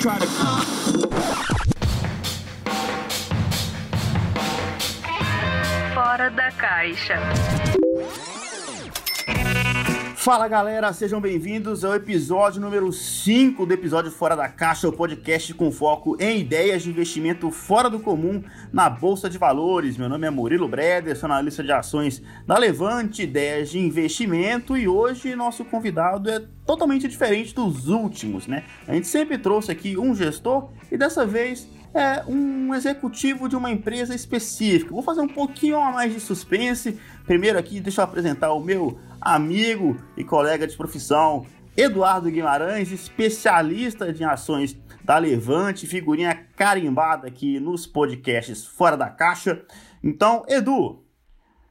try to. Fora da caixa. Fala galera, sejam bem-vindos ao episódio número 5 do episódio Fora da Caixa, o podcast com foco em ideias de investimento fora do comum na Bolsa de Valores. Meu nome é Murilo Breder, sou analista de ações da Levante Ideias de Investimento e hoje nosso convidado é totalmente diferente dos últimos, né? A gente sempre trouxe aqui um gestor e dessa vez é um executivo de uma empresa específica. Vou fazer um pouquinho a mais de suspense. Primeiro aqui, deixa eu apresentar o meu amigo e colega de profissão, Eduardo Guimarães, especialista em ações da Levante, figurinha carimbada aqui nos podcasts Fora da Caixa. Então, Edu,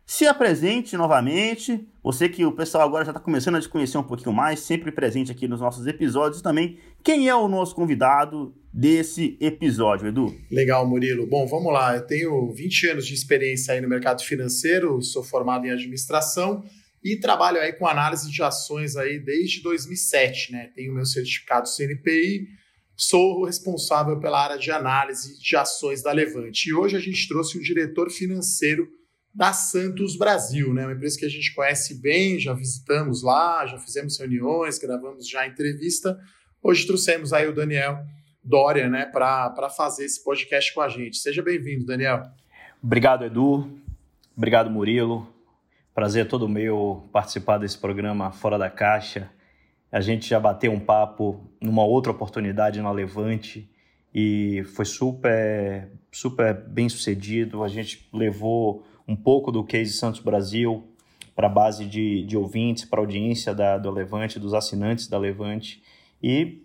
se apresente novamente. Você que o pessoal agora já está começando a te conhecer um pouquinho mais, sempre presente aqui nos nossos episódios também. Quem é o nosso convidado desse episódio, Edu? Legal, Murilo. Bom, vamos lá. Eu tenho 20 anos de experiência aí no mercado financeiro, sou formado em administração e trabalho aí com análise de ações aí desde 2007, né? Tenho meu certificado CNPI, sou responsável pela área de análise de ações da Levante. E hoje a gente trouxe o diretor financeiro da Santos Brasil, né? Uma empresa que a gente conhece bem, já visitamos lá, já fizemos reuniões, gravamos já entrevista. Hoje trouxemos aí o Daniel Dória, né, para fazer esse podcast com a gente. Seja bem-vindo, Daniel. Obrigado, Edu. Obrigado, Murilo. Prazer todo meu participar desse programa Fora da Caixa. A gente já bateu um papo numa outra oportunidade na Levante e foi super, super bem sucedido. A gente levou um pouco do case Santos Brasil para a base de, de ouvintes, para a audiência da, do Levante, dos assinantes da Levante. E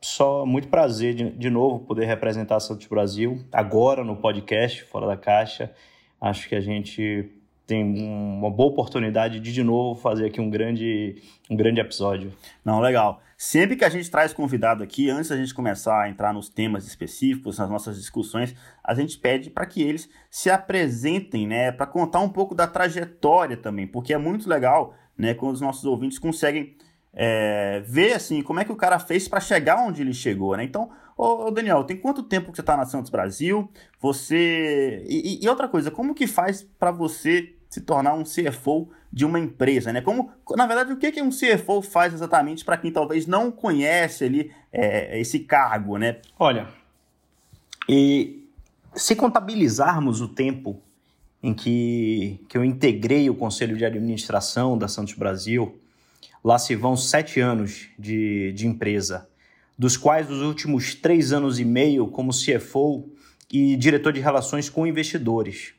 só muito prazer de, de novo poder representar Santos Brasil agora no podcast Fora da Caixa. Acho que a gente tem uma boa oportunidade de de novo fazer aqui um grande, um grande episódio. Não, legal. Sempre que a gente traz convidado aqui, antes da gente começar a entrar nos temas específicos, nas nossas discussões, a gente pede para que eles se apresentem, né, para contar um pouco da trajetória também, porque é muito legal, né, quando os nossos ouvintes conseguem é, ver assim como é que o cara fez para chegar onde ele chegou, né? Então, ô, Daniel, tem quanto tempo que você está na Santos Brasil? Você e, e outra coisa, como que faz para você se tornar um CFO de uma empresa, né? Como, na verdade, o que, que um CFO faz exatamente para quem talvez não conhece ali é, esse cargo, né? Olha, e se contabilizarmos o tempo em que, que eu integrei o conselho de administração da Santos Brasil, lá se vão sete anos de, de empresa, dos quais os últimos três anos e meio como CFO e diretor de relações com investidores.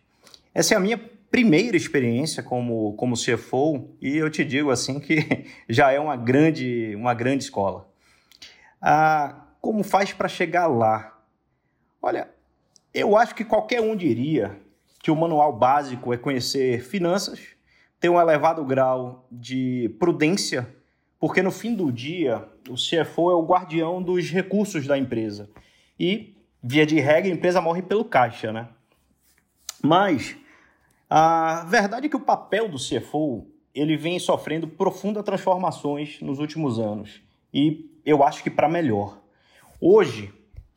Essa é a minha primeira experiência como, como CFO e eu te digo assim que já é uma grande, uma grande escola. Ah, como faz para chegar lá? Olha, eu acho que qualquer um diria que o manual básico é conhecer finanças, ter um elevado grau de prudência, porque no fim do dia o CFO é o guardião dos recursos da empresa. E, via de regra, a empresa morre pelo caixa, né? Mas a verdade é que o papel do CFO ele vem sofrendo profundas transformações nos últimos anos e eu acho que para melhor. Hoje,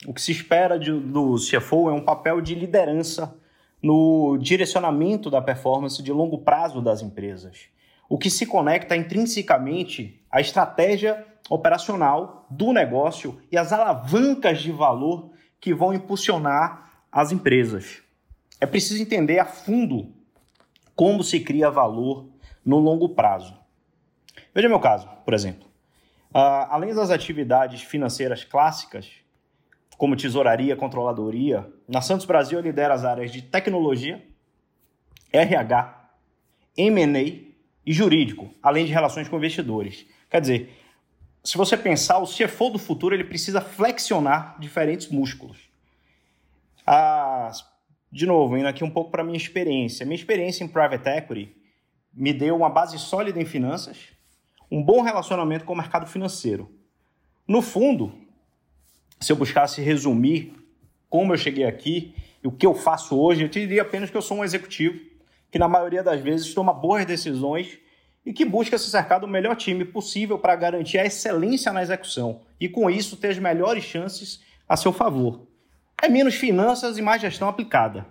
o que se espera de, do CFO é um papel de liderança no direcionamento da performance de longo prazo das empresas, o que se conecta intrinsecamente à estratégia operacional do negócio e às alavancas de valor que vão impulsionar as empresas. É preciso entender a fundo como se cria valor no longo prazo. Veja meu caso, por exemplo. Uh, além das atividades financeiras clássicas, como tesouraria, controladoria, na Santos Brasil eu lidero as áreas de tecnologia, RH, M&A e jurídico, além de relações com investidores. Quer dizer, se você pensar, o CFO do futuro ele precisa flexionar diferentes músculos. As de novo, indo aqui um pouco para minha experiência. Minha experiência em private equity me deu uma base sólida em finanças, um bom relacionamento com o mercado financeiro. No fundo, se eu buscasse resumir como eu cheguei aqui e o que eu faço hoje, eu diria apenas que eu sou um executivo que, na maioria das vezes, toma boas decisões e que busca se cercar do melhor time possível para garantir a excelência na execução e, com isso, ter as melhores chances a seu favor. É menos finanças e mais gestão aplicada.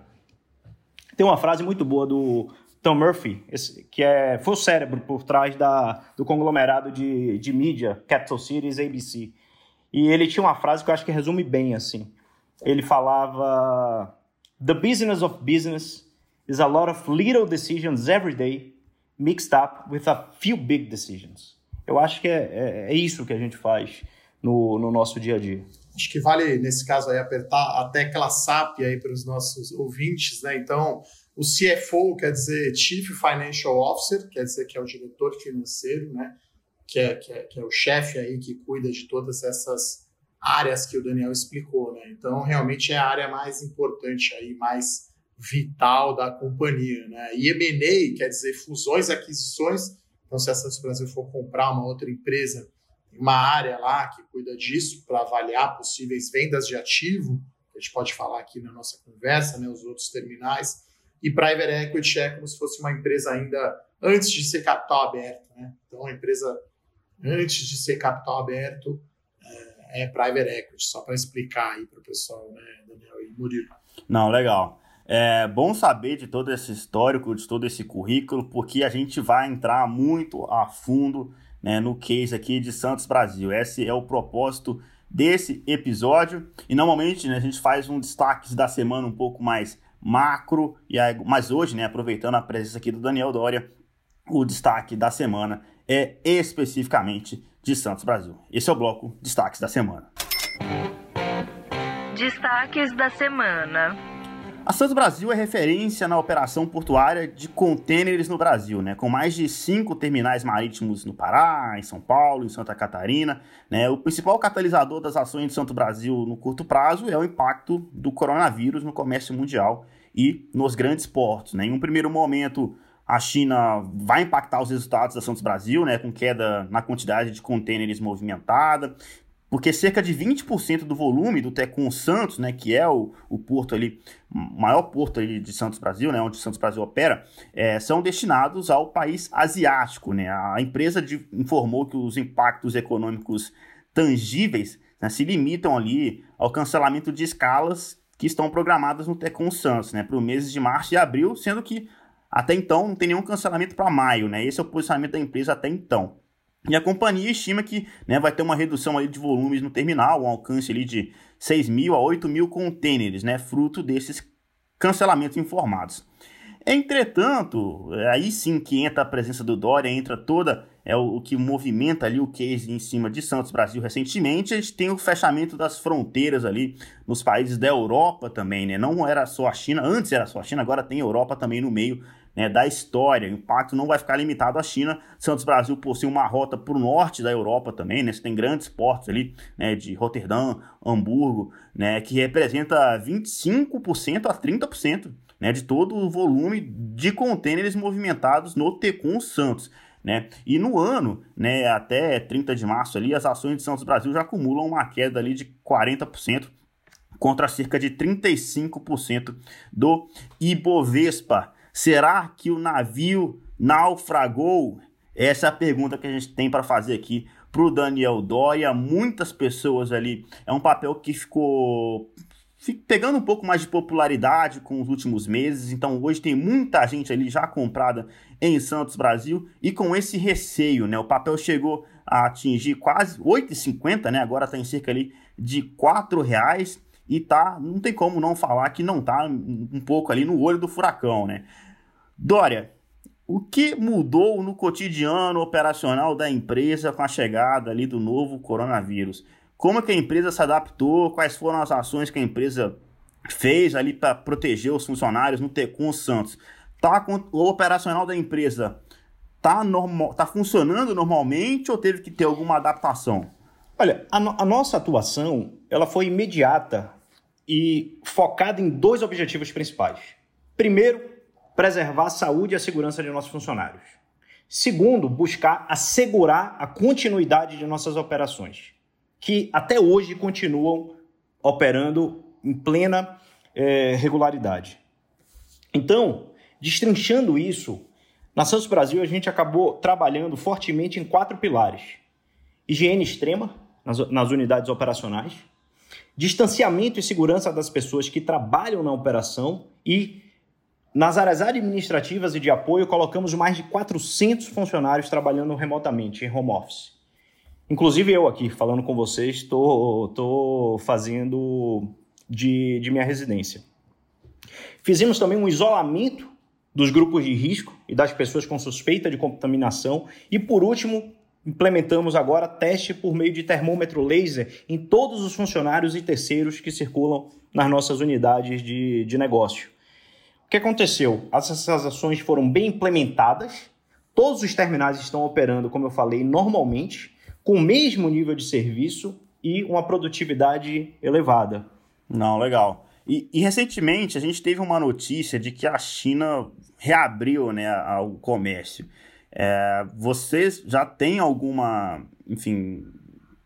Tem uma frase muito boa do Tom Murphy, que é, foi o cérebro por trás da, do conglomerado de, de mídia Capital Cities ABC. E ele tinha uma frase que eu acho que resume bem assim. Ele falava: The business of business is a lot of little decisions every day mixed up with a few big decisions. Eu acho que é, é, é isso que a gente faz no, no nosso dia a dia. Acho que vale, nesse caso aí, apertar a tecla SAP aí para os nossos ouvintes, né? Então, o CFO quer dizer Chief Financial Officer, quer dizer que é o diretor financeiro, né? Que é, que é, que é o chefe aí que cuida de todas essas áreas que o Daniel explicou, né? Então, realmente é a área mais importante aí, mais vital da companhia. Né? E M&A quer dizer fusões aquisições. Então, se a Santos Brasil for comprar uma outra empresa, uma área lá que cuida disso para avaliar possíveis vendas de ativo, a gente pode falar aqui na nossa conversa, né, os outros terminais. E Private Equity é como se fosse uma empresa ainda antes de ser capital aberto. Né? Então, a empresa antes de ser capital aberto é, é Private Equity, só para explicar aí para o pessoal, né, Daniel e Murilo. Não, legal. É bom saber de todo esse histórico, de todo esse currículo, porque a gente vai entrar muito a fundo né, no case aqui de Santos Brasil. Esse é o propósito desse episódio. E normalmente né, a gente faz um destaque da semana um pouco mais macro, e aí, mas hoje, né, aproveitando a presença aqui do Daniel Doria, o destaque da semana é especificamente de Santos Brasil. Esse é o bloco Destaques da Semana. Destaques da semana. A Santos Brasil é referência na operação portuária de contêineres no Brasil, né? com mais de cinco terminais marítimos no Pará, em São Paulo, em Santa Catarina. Né? O principal catalisador das ações de Santos Brasil no curto prazo é o impacto do coronavírus no comércio mundial e nos grandes portos. Né? Em um primeiro momento, a China vai impactar os resultados da Santos Brasil, né, com queda na quantidade de contêineres movimentada, porque cerca de 20% do volume do Tecum Santos, né, que é o, o porto ali, maior porto ali de Santos Brasil, né, onde Santos Brasil opera, é, são destinados ao país asiático. Né? A empresa de, informou que os impactos econômicos tangíveis né, se limitam ali ao cancelamento de escalas que estão programadas no Tecum Santos né, para os meses de março e abril, sendo que até então não tem nenhum cancelamento para maio. Né? Esse é o posicionamento da empresa até então. E a companhia estima que né, vai ter uma redução ali de volumes no terminal, um alcance ali de 6 mil a 8 mil contêineres, né, fruto desses cancelamentos informados. Entretanto, aí sim que entra a presença do Dória, entra toda é o, que movimenta ali o case em cima de Santos Brasil recentemente. A gente tem o fechamento das fronteiras ali nos países da Europa também, né? Não era só a China, antes era só a China, agora tem a Europa também no meio né, da história. O impacto não vai ficar limitado à China. Santos Brasil possui uma rota para o norte da Europa também, né? Você tem grandes portos ali, né, de Roterdã, Hamburgo, né, que representa 25% a 30% né, de todo o volume de contêineres movimentados no Tecum Santos. Né? E no ano, né, até 30 de março ali, as ações de Santos Brasil já acumulam uma queda ali de 40% contra cerca de 35% do Ibovespa. Será que o navio naufragou? Essa é a pergunta que a gente tem para fazer aqui para o Daniel Dória. Muitas pessoas ali. É um papel que ficou pegando um pouco mais de popularidade com os últimos meses. Então hoje tem muita gente ali já comprada em Santos Brasil e com esse receio, né? O papel chegou a atingir quase 8,50, né? Agora está em cerca ali de R$ reais e tá, não tem como não falar que não tá um pouco ali no olho do furacão, né? Dória, o que mudou no cotidiano operacional da empresa com a chegada ali do novo coronavírus? Como é que a empresa se adaptou? Quais foram as ações que a empresa fez ali para proteger os funcionários no Tecum Santos? Tá o operacional da empresa tá normal, tá funcionando normalmente ou teve que ter alguma adaptação? Olha, a, no, a nossa atuação ela foi imediata e focada em dois objetivos principais. Primeiro, preservar a saúde e a segurança de nossos funcionários. Segundo, buscar assegurar a continuidade de nossas operações, que até hoje continuam operando em plena é, regularidade. Então, destrinchando isso, Na Santos Brasil, a gente acabou trabalhando fortemente em quatro pilares: higiene extrema nas, nas unidades operacionais, distanciamento e segurança das pessoas que trabalham na operação e nas áreas administrativas e de apoio, colocamos mais de 400 funcionários trabalhando remotamente, em home office. Inclusive eu aqui, falando com vocês, estou fazendo de, de minha residência. Fizemos também um isolamento dos grupos de risco e das pessoas com suspeita de contaminação. E, por último, implementamos agora teste por meio de termômetro laser em todos os funcionários e terceiros que circulam nas nossas unidades de, de negócio. O que aconteceu? Essas ações foram bem implementadas, todos os terminais estão operando, como eu falei, normalmente, com o mesmo nível de serviço e uma produtividade elevada. Não, legal. E, e, recentemente a gente teve uma notícia de que a China reabriu né, o comércio. É, vocês já têm alguma, enfim,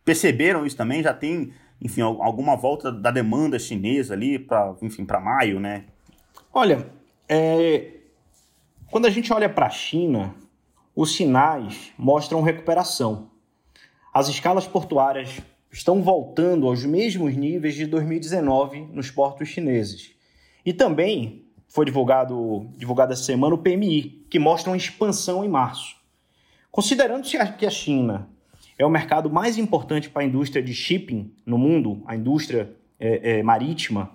perceberam isso também? Já tem, enfim, alguma volta da demanda chinesa ali para, enfim, para maio, né? Olha, é, quando a gente olha para a China, os sinais mostram recuperação. As escalas portuárias estão voltando aos mesmos níveis de 2019 nos portos chineses. E também foi divulgado, divulgado essa semana o PMI, que mostra uma expansão em março. Considerando que a China é o mercado mais importante para a indústria de shipping no mundo, a indústria é, é, marítima,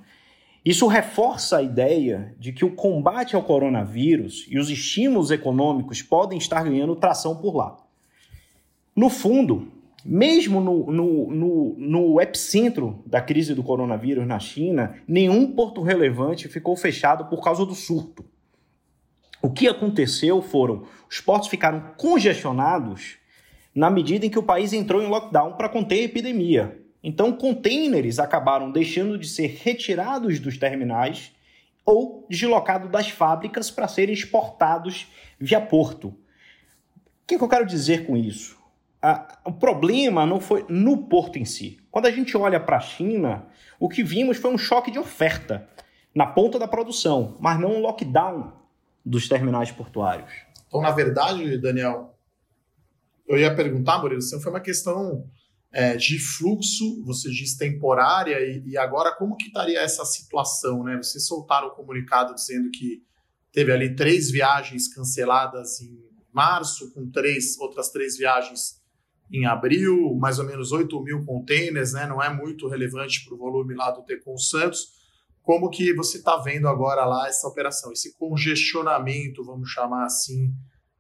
isso reforça a ideia de que o combate ao coronavírus e os estímulos econômicos podem estar ganhando tração por lá. No fundo, mesmo no, no, no, no, epicentro da crise do coronavírus na China, nenhum porto relevante ficou fechado por causa do surto. O que aconteceu foram os portos ficaram congestionados na medida em que o país entrou em lockdown para conter a epidemia. Então, containers acabaram deixando de ser retirados dos terminais ou deslocados das fábricas para serem exportados via porto. O que, que eu quero dizer com isso? Ah, o problema não foi no porto em si. Quando a gente olha para a China, o que vimos foi um choque de oferta na ponta da produção, mas não um lockdown dos terminais portuários. Então, na verdade, Daniel, eu ia perguntar, Murilo, se foi uma questão é, de fluxo, você diz temporária, e, e, agora como que estaria essa situação? Né? Vocês soltaram o comunicado dizendo que teve ali três viagens canceladas em março, com três outras três viagens em abril, mais ou menos 8 mil containers, né? não é muito relevante para o volume lá do Tecon Santos. Como que você está vendo agora lá essa operação, esse congestionamento, vamos chamar assim,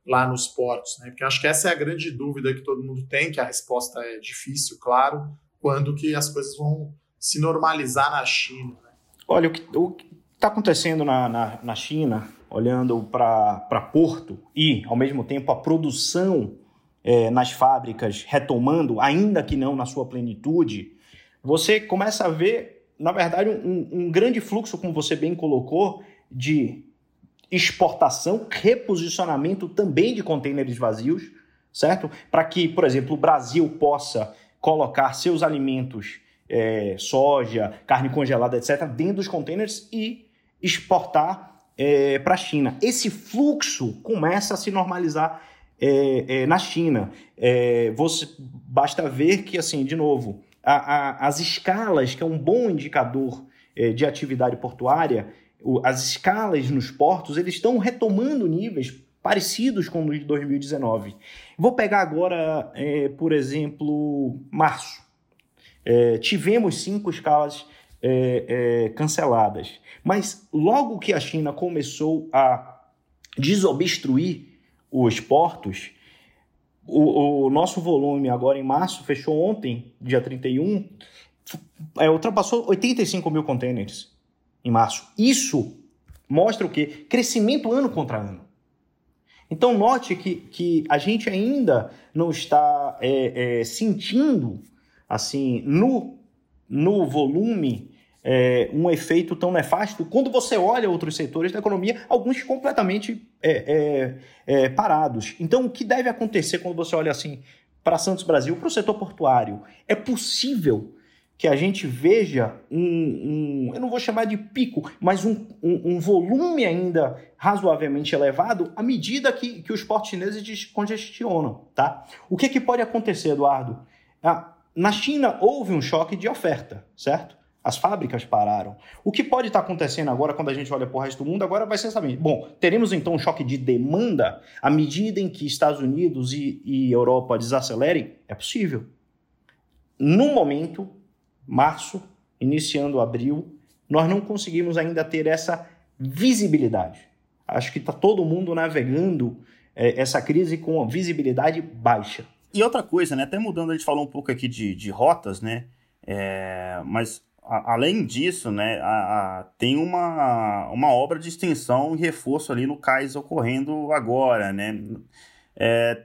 lá nos portos, né? Porque acho que essa é a grande dúvida que todo mundo tem, que a resposta é difícil, claro, quando que as coisas vão se normalizar na China. Né? Olha, o que está acontecendo na, na, na, China, olhando para Porto e, ao mesmo tempo, a produção é, nas fábricas retomando, ainda que não na sua plenitude, você começa a ver, na verdade, um, um grande fluxo, como você bem colocou, de exportação, reposicionamento também de contêineres vazios, certo? Para que, por exemplo, o Brasil possa colocar seus alimentos, é, soja, carne congelada, etc., dentro dos contêineres e exportar é, para a China. Esse fluxo começa a se normalizar é, é na China. É, você, basta ver que, assim, de novo, a, a, as escalas, que é um bom indicador é, de atividade portuária, as escalas nos portos, eles estão retomando níveis parecidos com os de 2019. Vou pegar agora, é, por exemplo, março. É, tivemos cinco escalas é, é canceladas, mas logo que a China começou a desobstruir os portos, o, o nosso volume agora em março fechou ontem, dia 31, é, ultrapassou 85 mil contêineres em março. Isso mostra o quê? Crescimento ano contra ano. Então, note que, que a gente ainda não está é, é, sentindo, assim, no, no volume, é, um efeito tão nefasto quando você olha outros setores da economia, alguns completamente é, é, é, parados. Então, o que deve acontecer quando você olha assim para Santos Brasil, para o setor portuário? É possível que a gente veja um, um eu não vou chamar de pico, mas um, um, um, volume ainda razoavelmente elevado à medida que, que os portos chineses descongestionam, tá? O que, que pode acontecer, Eduardo? Ah, na China houve um choque de oferta, certo? As fábricas pararam. O que pode estar acontecendo agora, quando a gente olha para o resto do mundo, agora vai ser saber. Bom, teremos então um choque de demanda à medida em que Estados Unidos e, e Europa desacelerem? É possível. No momento, março, iniciando abril, nós não conseguimos ainda ter essa visibilidade. Acho que está todo mundo navegando é, essa crise com visibilidade baixa. E outra coisa, né? Até mudando, a gente falou um pouco aqui de, de rotas, né? É, mas a, além disso, né, a, a, tem uma, uma obra de extensão e reforço ali no cais ocorrendo agora, né? É,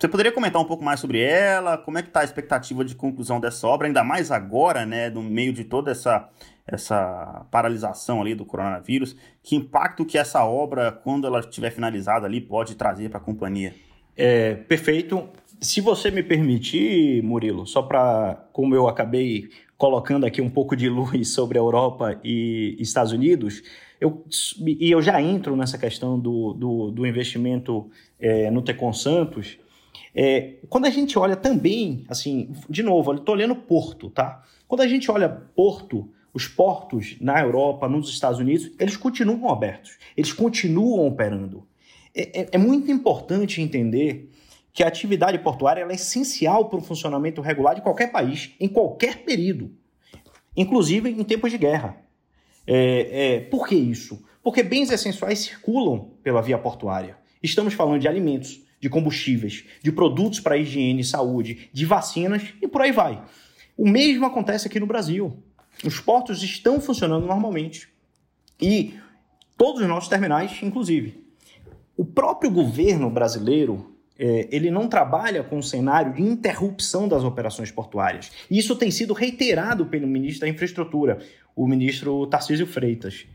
você poderia comentar um pouco mais sobre ela? Como é que está a expectativa de conclusão dessa obra, ainda mais agora, né, no meio de toda essa, essa paralisação ali do coronavírus? Que impacto que essa obra, quando ela estiver finalizada ali, pode trazer para a companhia? É, perfeito. Se você me permitir, Murilo, só para, como eu acabei colocando aqui um pouco de luz sobre a Europa e Estados Unidos, eu, e eu já entro nessa questão do, do, do investimento é, no Tecon Santos, é, quando a gente olha também, assim, de novo, eu estou olhando Porto, tá? Quando a gente olha Porto, os portos na Europa, nos Estados Unidos, eles continuam abertos, eles continuam operando. É, é, é muito importante entender que a atividade portuária é essencial para o funcionamento regular de qualquer país, em qualquer período, inclusive em tempos de guerra. É, é, por que isso? Porque bens essenciais circulam pela via portuária. Estamos falando de alimentos, de combustíveis, de produtos para higiene e saúde, de vacinas e por aí vai. O mesmo acontece aqui no Brasil. Os portos estão funcionando normalmente. E todos os nossos terminais, inclusive. O próprio governo brasileiro, é, ele não trabalha com um cenário de interrupção das operações portuárias. Isso tem sido reiterado pelo ministro da Infraestrutura, o ministro Tarcísio Freitas.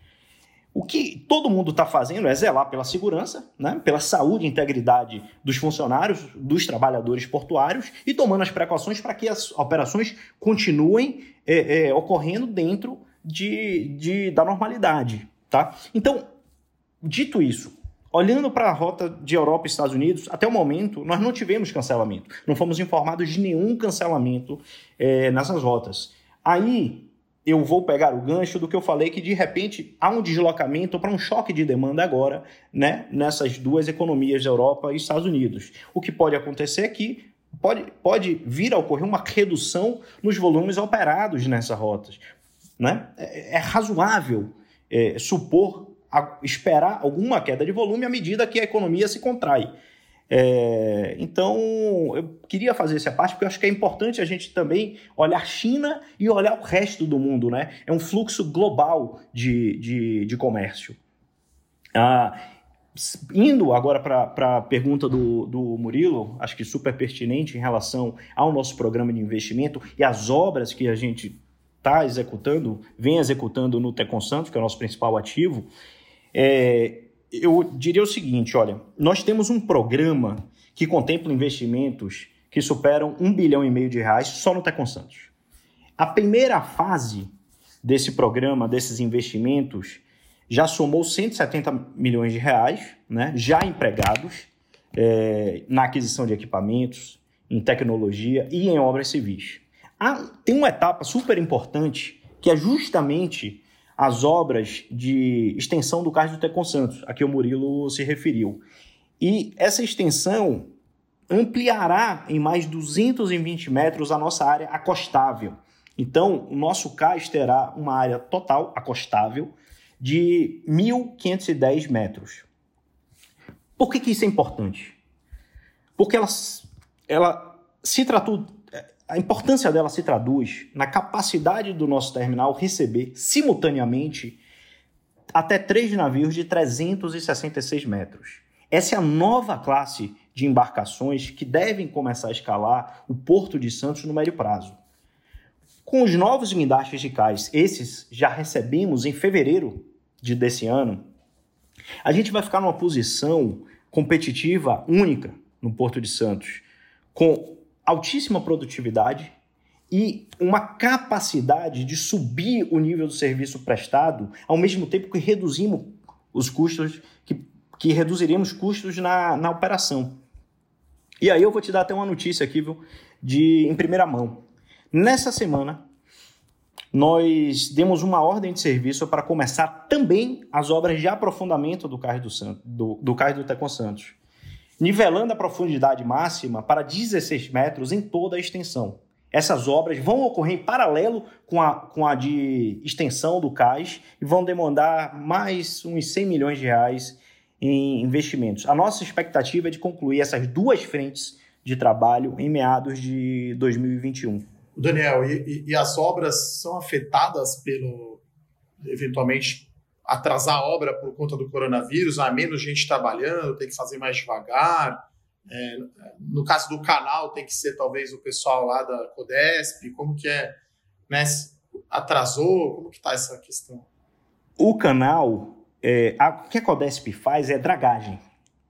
O que todo mundo está fazendo é zelar pela segurança, né, pela saúde e integridade dos funcionários, dos trabalhadores portuários e tomando as precauções para que as operações continuem é, é, ocorrendo dentro de, de, da normalidade. Tá? Então, dito isso, olhando para a rota de Europa e Estados Unidos, até o momento nós não tivemos cancelamento, não fomos informados de nenhum cancelamento é, nessas rotas. Aí eu vou pegar o gancho do que eu falei que de repente há um deslocamento para um choque de demanda agora, né, nessas duas economias Europa e Estados Unidos. O que pode acontecer é que pode, pode vir a ocorrer uma redução nos volumes operados nessas rotas. Né? É, é razoável é, supor, a, esperar alguma queda de volume à medida que a economia se contrai. É, então, eu queria fazer essa parte porque eu acho que é importante a gente também olhar China e olhar o resto do mundo, né? É um fluxo global de, de, de comércio. Ah, indo agora para a pergunta do, do Murilo, acho que super pertinente em relação ao nosso programa de investimento e as obras que a gente está executando, vem executando no Tecon Santos, que é o nosso principal ativo. É, eu diria o seguinte: olha, nós temos um programa que contempla investimentos que superam um bilhão e meio de reais só no Tecon Santos. A primeira fase desse programa, desses investimentos, já somou 170 milhões de reais, né, já empregados é, na aquisição de equipamentos, em tecnologia e em obras civis. Ah, tem uma etapa super importante que é justamente as obras de extensão do Cais do Tecon Santos, a que o Murilo se referiu. E essa extensão ampliará em mais 220 metros a nossa área acostável. Então, o nosso cais terá uma área total acostável de 1.510 metros. Por que, que isso é importante? Porque ela, ela se tratou a importância dela se traduz na capacidade do nosso terminal receber simultaneamente até três navios de 366 metros. Essa é a nova classe de embarcações que devem começar a escalar o Porto de Santos no médio prazo. Com os novos guindastes de cais, esses já recebemos em fevereiro de desse ano, a gente vai ficar numa posição competitiva única no Porto de Santos, com altíssima produtividade e uma capacidade de subir o nível do serviço prestado, ao mesmo tempo que reduzimos os custos, que, que reduziríamos custos na, na operação. E aí eu vou te dar até uma notícia aqui, viu, de em primeira mão. Nessa semana, nós demos uma ordem de serviço para começar também as obras de aprofundamento do Cais do, Santo, do, do, Cais do Tecon Santos, nivelando a profundidade máxima para 16 metros em toda a extensão. Essas obras vão ocorrer em paralelo com a, com a de extensão do cais e vão demandar mais uns 100 milhões de reais em investimentos. A nossa expectativa é de concluir essas duas frentes de trabalho em meados de 2021. Daniel, e, e as obras são afetadas pelo, eventualmente, atrasar a obra por conta do coronavírus? Há menos gente trabalhando, tem que fazer mais devagar? É, no caso do canal, tem que ser talvez o pessoal lá da Codesp, como que é, né? Atrasou, como que está essa questão? O canal, é, a, o que a Codesp faz é dragagem.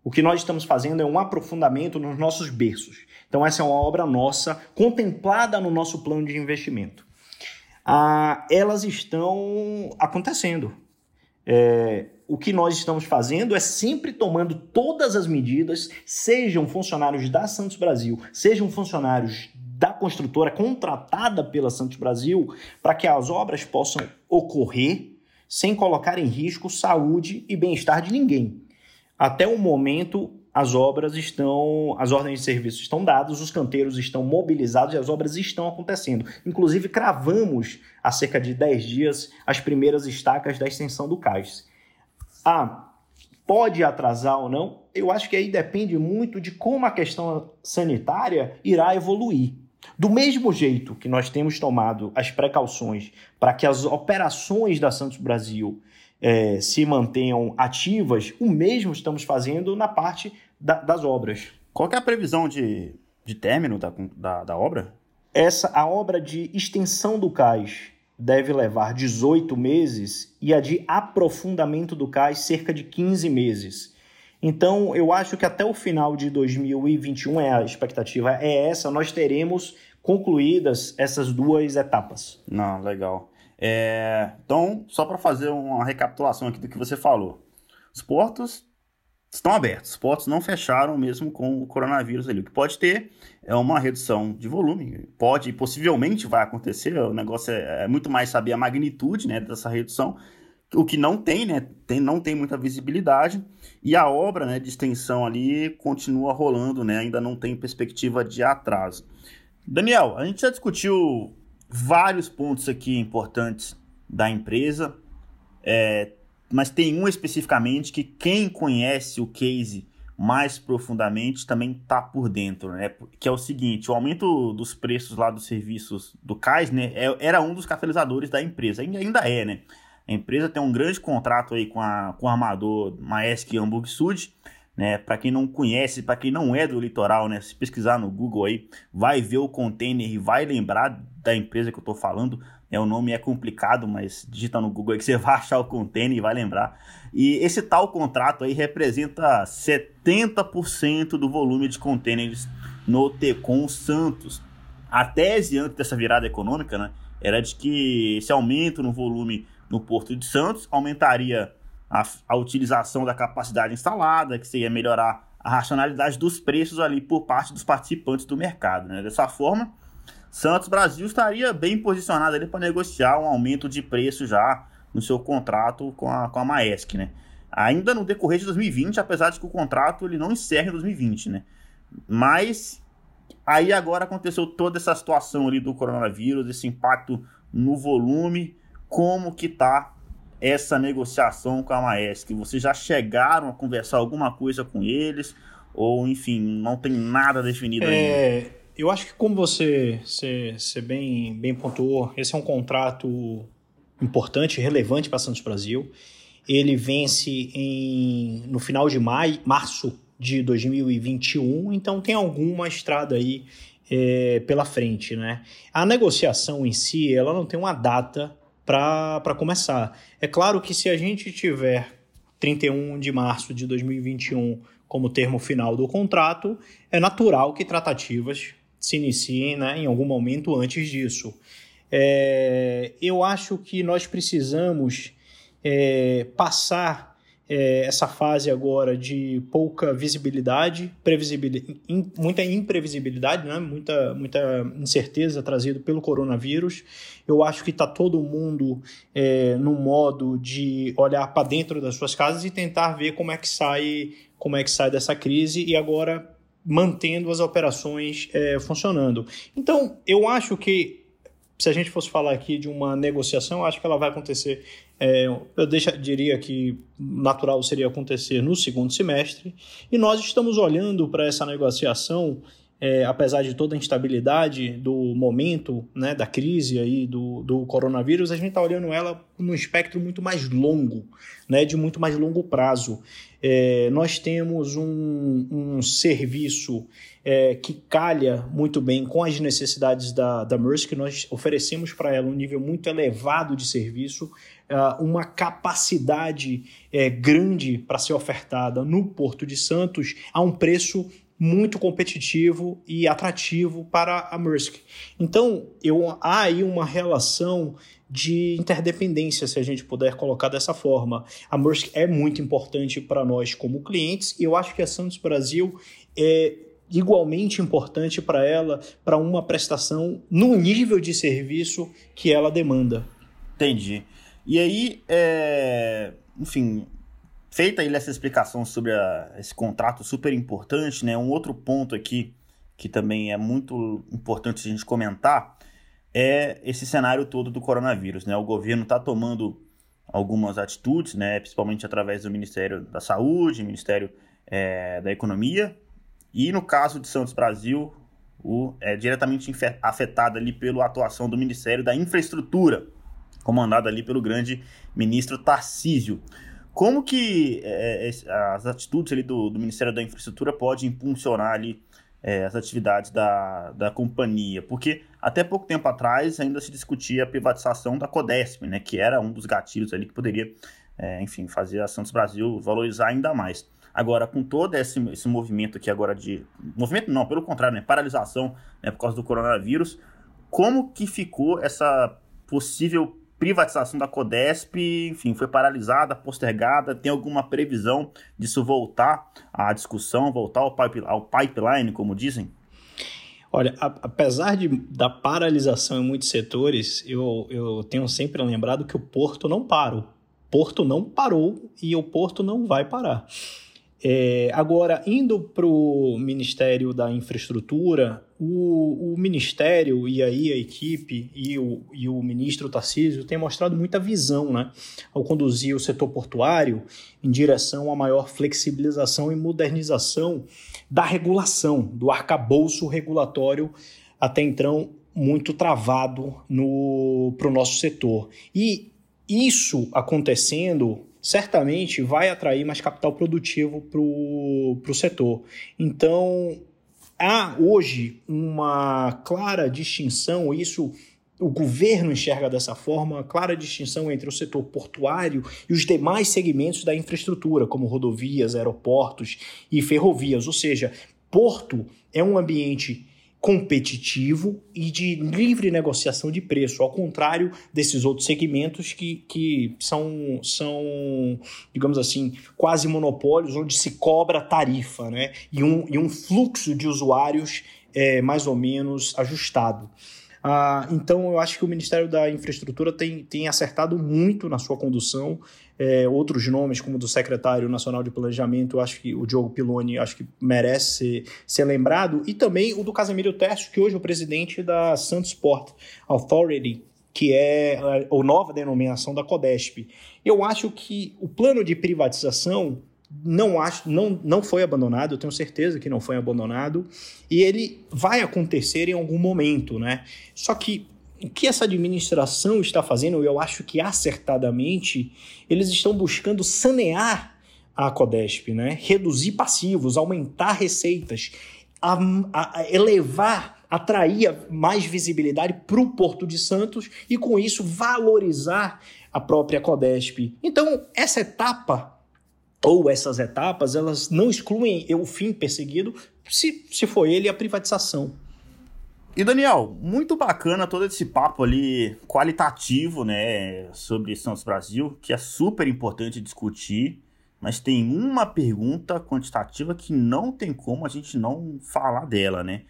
O que nós estamos fazendo é um aprofundamento nos nossos berços. Então essa é uma obra nossa, contemplada no nosso plano de investimento. Ah, elas estão acontecendo. É, o que nós estamos fazendo é sempre tomando todas as medidas, sejam funcionários da Santos Brasil, sejam funcionários da construtora contratada pela Santos Brasil, para que as obras possam ocorrer sem colocar em risco saúde e bem-estar de ninguém. Até o momento, as obras estão, as ordens de serviço estão dadas, os canteiros estão mobilizados e as obras estão acontecendo. Inclusive, cravamos há cerca de 10 dias as primeiras estacas da extensão do cais. Ah, pode atrasar ou não? Eu acho que aí depende muito de como a questão sanitária irá evoluir. Do mesmo jeito que nós temos tomado as precauções para que as operações da Santos Brasil é, se mantenham ativas, o mesmo estamos fazendo na parte da, das obras. Qual é a previsão de, de término da, da, da obra? Essa, a obra de extensão do cais deve levar 18 meses e a de aprofundamento do cais cerca de 15 meses. Então, eu acho que até o final de 2021 é a expectativa é essa, nós teremos concluídas essas duas etapas. Não, legal. É, então, só para fazer uma recapitulação aqui do que você falou. Os portos estão abertos. Os portos não fecharam mesmo com o coronavírus ali. O que pode ter é uma redução de volume. Pode, possivelmente vai acontecer. O negócio é, é muito mais saber a magnitude né, dessa redução. O que não tem, né? Tem, não tem muita visibilidade. E a obra né, de extensão ali continua rolando, né? Ainda não tem perspectiva de atraso. Daniel, a gente já discutiu vários pontos aqui importantes da empresa. É, mas tem um especificamente que quem conhece o case mais profundamente também está por dentro, né? Que é o seguinte: o aumento dos preços lá dos serviços do CAIS, né? É, era um dos catalisadores da empresa, ainda é, né? A empresa tem um grande contrato aí com, a, com o armador Maersk Hamburg Sud, né? Para quem não conhece, para quem não é do litoral, né? Se pesquisar no Google aí, vai ver o container e vai lembrar da empresa que eu estou falando. É, o nome é complicado, mas digita no Google aí que você vai achar o container e vai lembrar. E esse tal contrato aí representa 70% do volume de containers no Tecon Santos. A tese antes dessa virada econômica, né, era de que esse aumento no volume no Porto de Santos aumentaria a, a utilização da capacidade instalada, que seria melhorar a racionalidade dos preços ali por parte dos participantes do mercado. Né? Dessa forma, Santos Brasil estaria bem posicionado ali para negociar um aumento de preço já no seu contrato com a, com a Maersk, né? Ainda no decorrer de 2020, apesar de que o contrato ele não encerra em 2020, né? Mas aí agora aconteceu toda essa situação ali do coronavírus, esse impacto no volume, como que tá essa negociação com a Maersk? Vocês já chegaram a conversar alguma coisa com eles? Ou, enfim, não tem nada definido é... ainda? Eu acho que como você, você, você bem, bem pontuou, esse é um contrato importante, relevante para Santos Brasil. Ele vence em, no final de maio, março de 2021, então tem alguma estrada aí é, pela frente, né? A negociação em si, ela não tem uma data para começar. É claro que se a gente tiver 31 de março de 2021 como termo final do contrato, é natural que tratativas se inicie né, em algum momento antes disso. É, eu acho que nós precisamos é, passar é, essa fase agora de pouca visibilidade, previsibilidade, in, muita imprevisibilidade, né? muita, muita incerteza trazida pelo coronavírus. Eu acho que está todo mundo é, no modo de olhar para dentro das suas casas e tentar ver como é que sai, como é que sai dessa crise e agora mantendo as operações é, funcionando. Então, eu acho que se a gente fosse falar aqui de uma negociação, acho que ela vai acontecer é, eu deixa, diria que natural seria acontecer no segundo semestre, e nós estamos olhando para essa negociação, é, apesar de toda a instabilidade do momento, né, da crise aí do, do coronavírus, a gente está olhando ela num espectro muito mais longo, né, de muito mais longo prazo. É, nós temos um, um serviço é, que calha muito bem com as necessidades da, da Maersk. Nós oferecemos para ela um nível muito elevado de serviço, uh, uma capacidade é, grande para ser ofertada no Porto de Santos a um preço muito competitivo e atrativo para a Maersk. Então, eu, há aí uma relação de interdependência, se a gente puder colocar dessa forma. A Maersk é muito importante para nós como clientes e eu acho que a Santos Brasil é, igualmente importante para ela para uma prestação no nível de serviço que ela demanda. Entendi. E aí, é... enfim, feita aí essa explicação sobre a, esse contrato super importante, né? Um outro ponto aqui que também é muito importante a gente comentar é esse cenário todo do coronavírus, né? O governo está tomando algumas atitudes, né? Principalmente através do Ministério da Saúde, Ministério é, da Economia, e no caso de Santos Brasil, o, é diretamente afetado ali pela atuação do Ministério da Infraestrutura, comandado ali pelo grande ministro Tarcísio. Como que é, é as atitudes ali do, do, Ministério da Infraestrutura podem impulsionar ali é, as atividades da, da companhia? Porque até pouco tempo atrás ainda se discutia a privatização da Codesp, né, que era um dos gatilhos ali que poderia, é, enfim, fazer a Santos Brasil valorizar ainda mais. Agora, com todo esse, esse movimento aqui agora de... Movimento não, pelo contrário, né? Paralisação né, por causa do coronavírus. Como que ficou essa possível privatização da Codesp, enfim, foi paralisada, postergada, tem alguma previsão disso voltar à discussão, voltar ao, pipe, ao pipeline, como dizem? Olha, a, apesar de, da paralisação em muitos setores, eu, eu tenho sempre lembrado que o Porto não para. O Porto não parou e o Porto não vai parar. É, agora, indo para o Ministério da Infraestrutura, o, o, Ministério e aí a equipe e o, e o ministro Tarcísio têm mostrado muita visão né, ao conduzir o setor portuário em direção a maior flexibilização e modernização da regulação, do arcabouço regulatório até então muito travado para o nosso setor. E isso acontecendo certamente vai atrair mais capital produtivo para o setor. Então, há hoje uma clara distinção, isso o governo enxerga dessa forma, uma clara distinção entre o setor portuário e os demais segmentos da infraestrutura, como rodovias, aeroportos e ferrovias. Ou seja, porto é um ambiente competitivo e de livre negociação de preço, ao contrário desses outros segmentos que, que são, são, digamos assim, quase monopólios, onde se cobra tarifa né? e, um, e um fluxo de usuários é, mais ou menos ajustado. Ah, então, eu acho que o Ministério da Infraestrutura tem, tem acertado muito na sua condução. É, outros nomes, como do secretário nacional de planejamento, acho que o Diogo Piloni acho que merece ser, ser lembrado, e também o do Casemiro Tércio, que hoje é o presidente da Santos Sport Authority, que é a, a nova denominação da Codesp. Eu acho que o plano de privatização não acho, não, não foi abandonado, eu tenho certeza que não foi abandonado, e ele vai acontecer em algum momento, né? Só que o que essa administração está fazendo, eu acho que acertadamente, eles estão buscando sanear a Codesp, né? Reduzir passivos, aumentar receitas, a, a, a elevar, atrair mais visibilidade para o Porto de Santos e com isso valorizar a própria Codesp. Então, essa etapa ou essas etapas, elas não excluem o fim perseguido, se, se for ele, a privatização. E Daniel, muito bacana todo esse papo ali qualitativo, né, sobre Santos Brasil, que é super importante discutir, mas tem uma pergunta quantitativa que não tem como a gente não falar dela, né?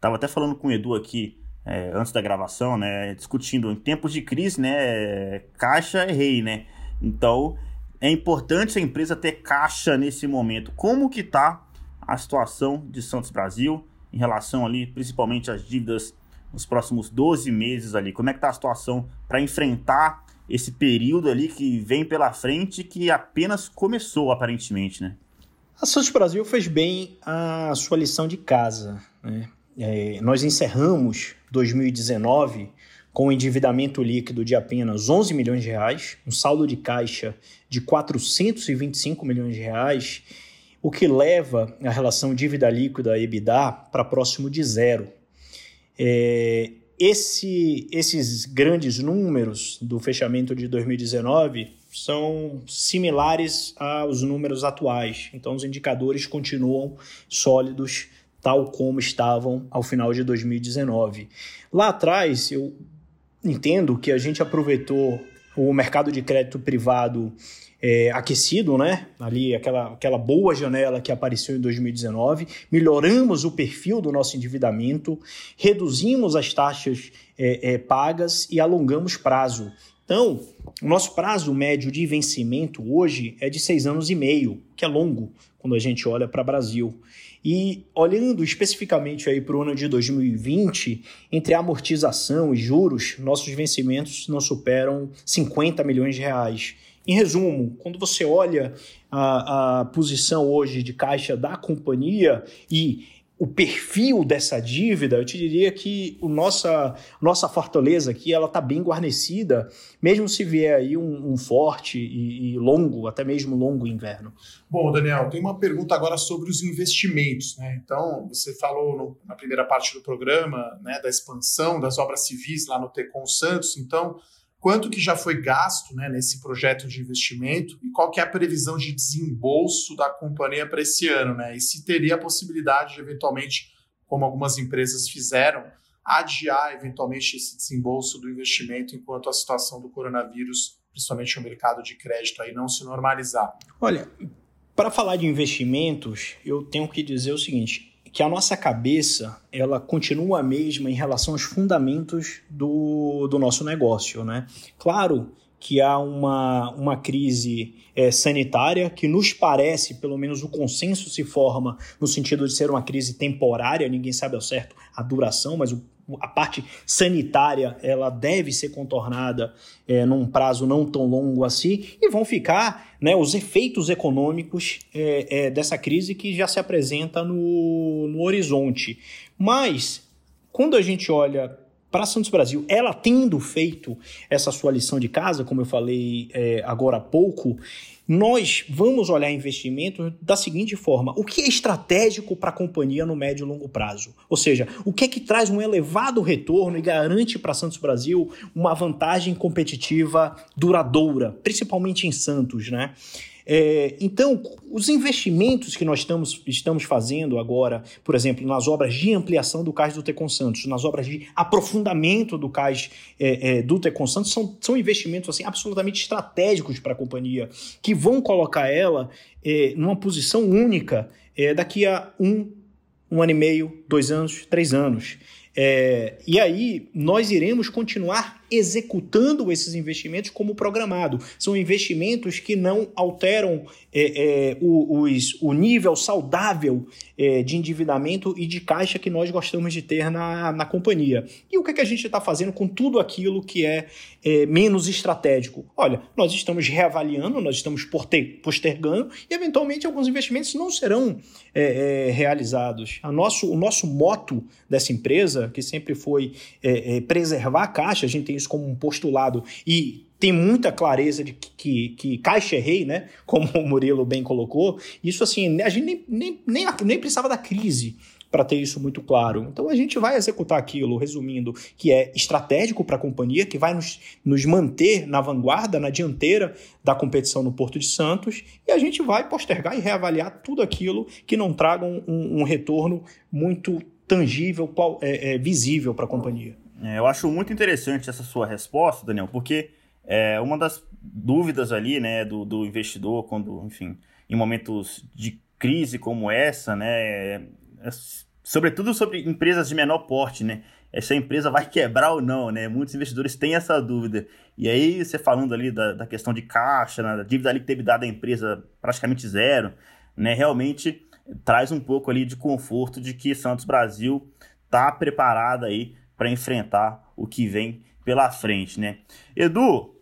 Tava até falando com o Edu aqui é, antes da gravação, né, discutindo em tempos de crise, né, caixa é rei, né? Então é importante a empresa ter caixa nesse momento. Como que tá a situação de Santos Brasil? Em relação ali, principalmente às dívidas nos próximos 12 meses ali? Como é que está a situação para enfrentar esse período ali que vem pela frente que apenas começou aparentemente, né? A Santos Brasil fez bem a sua lição de casa. Né? É, nós encerramos 2019 com endividamento líquido de apenas 11 milhões de reais, um saldo de caixa de 425 milhões de reais o que leva a relação dívida líquida EBITDA para próximo de zero. É, esse, esses grandes números do fechamento de 2019 são similares aos números atuais, então os indicadores continuam sólidos, tal como estavam ao final de 2019. Lá atrás, eu entendo que a gente aproveitou o mercado de crédito privado é, aquecido, né? Ali, aquela, aquela boa janela que apareceu em 2019. Melhoramos o perfil do nosso endividamento, reduzimos as taxas é, é, pagas e alongamos prazo. Então, o nosso prazo médio de vencimento hoje é de seis anos e meio, que é longo quando a gente olha para o Brasil. E olhando especificamente aí para o ano de 2020, entre amortização e juros, nossos vencimentos não superam 50 milhões de reais. Em resumo, quando você olha a, a posição hoje de caixa da companhia e o perfil dessa dívida, eu te diria que o nossa, nossa fortaleza aqui ela está bem guarnecida, mesmo se vier aí um, um forte e, e, longo, até mesmo longo inverno. Bom, Daniel, tem uma pergunta agora sobre os investimentos. Né? Então, você falou no, na primeira parte do programa né, da expansão das obras civis lá no Tecon Santos. Então, quanto que já foi gasto né, nesse projeto de investimento e qual que é a previsão de desembolso da companhia para esse ano, né? E se teria a possibilidade de, eventualmente, como algumas empresas fizeram, adiar eventualmente esse desembolso do investimento enquanto a situação do coronavírus, principalmente no mercado de crédito, aí não se normalizar? Olha, para falar de investimentos, eu tenho que dizer o seguinte: que a nossa cabeça ela continua a mesma em relação aos fundamentos do, do nosso negócio. Né? Claro que há uma, uma crise é, sanitária que nos parece, pelo menos o consenso se forma no sentido de ser uma crise temporária, ninguém sabe ao certo a duração, mas o a parte sanitária ela deve ser contornada é, num prazo não tão longo assim e vão ficar né, os efeitos econômicos é, dessa crise que já se apresenta no, no horizonte. Mas quando a gente olha para Santos Brasil, ela tendo feito essa sua lição de casa, como eu falei é, agora há pouco, nós vamos olhar investimento da seguinte forma: o que é estratégico para a companhia no médio e longo prazo? Ou seja, o que é que traz um elevado retorno e garante para Santos Brasil uma vantagem competitiva duradoura, principalmente em Santos, né? É, então, os investimentos que nós estamos, estamos fazendo agora, por exemplo, nas obras de ampliação do cais do Tecon Santos, nas obras de aprofundamento do cais é, é, do Tecon Santos, são, são investimentos assim, absolutamente estratégicos para a companhia, que vão colocar ela é, numa posição única é, daqui a um, um ano e meio, dois anos, três anos. É, e aí nós iremos continuar executando esses investimentos como programado. São investimentos que não alteram é, é, o, os, o nível saudável é, de endividamento e de caixa que nós gostamos de ter na, na companhia. E o que, é que a gente está fazendo com tudo aquilo que é, é, menos estratégico? Olha, nós estamos reavaliando, nós estamos postergando e, eventualmente, alguns investimentos não serão é, realizados. A nosso, o nosso moto dessa empresa, que sempre foi preservar a caixa, a gente tem isso como um postulado e tem muita clareza de que, que, que caixa é rei, né? Como o Murilo bem colocou. Isso assim, a gente nem, nem, nem, nem precisava da crise para ter isso muito claro. Então a gente vai executar aquilo, resumindo, que é estratégico para a companhia, que vai nos, nos manter na vanguarda, na dianteira da competição no Porto de Santos, e a gente vai postergar e reavaliar tudo aquilo que não traga um, um retorno muito tangível, é, é, visível para a companhia. É, eu acho muito interessante essa sua resposta, Daniel, porque é uma das dúvidas ali, né, do, do investidor quando, enfim, em momentos de crise como essa, né, é, sobretudo sobre empresas de menor porte, né, essa empresa vai quebrar ou não, né? Muitos investidores têm essa dúvida. E aí, você falando ali da, da questão de caixa, né, da dívida líquida da empresa praticamente zero, né? Realmente traz um pouco ali de conforto de que Santos Brasil está preparada aí para enfrentar o que vem pela frente, né? Edu,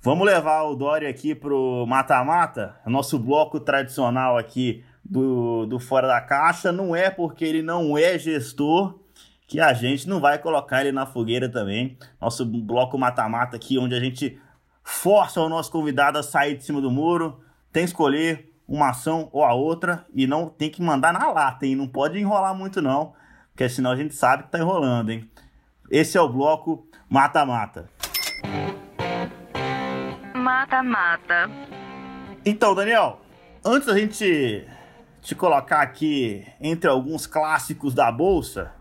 vamos levar o Dória aqui pro mata-mata, nosso bloco tradicional aqui do, do Fora da Caixa. Não é porque ele não é gestor que a gente não vai colocar ele na fogueira também. Nosso bloco mata-mata aqui, onde a gente força o nosso convidado a sair de cima do muro, tem que escolher uma ação ou a outra e não tem que mandar na lata, hein? Não pode enrolar muito não, porque senão a gente sabe que tá enrolando, hein? Esse é o bloco mata-mata. Mata-mata. Então, Daniel, antes da gente te colocar aqui entre alguns clássicos da bolsa,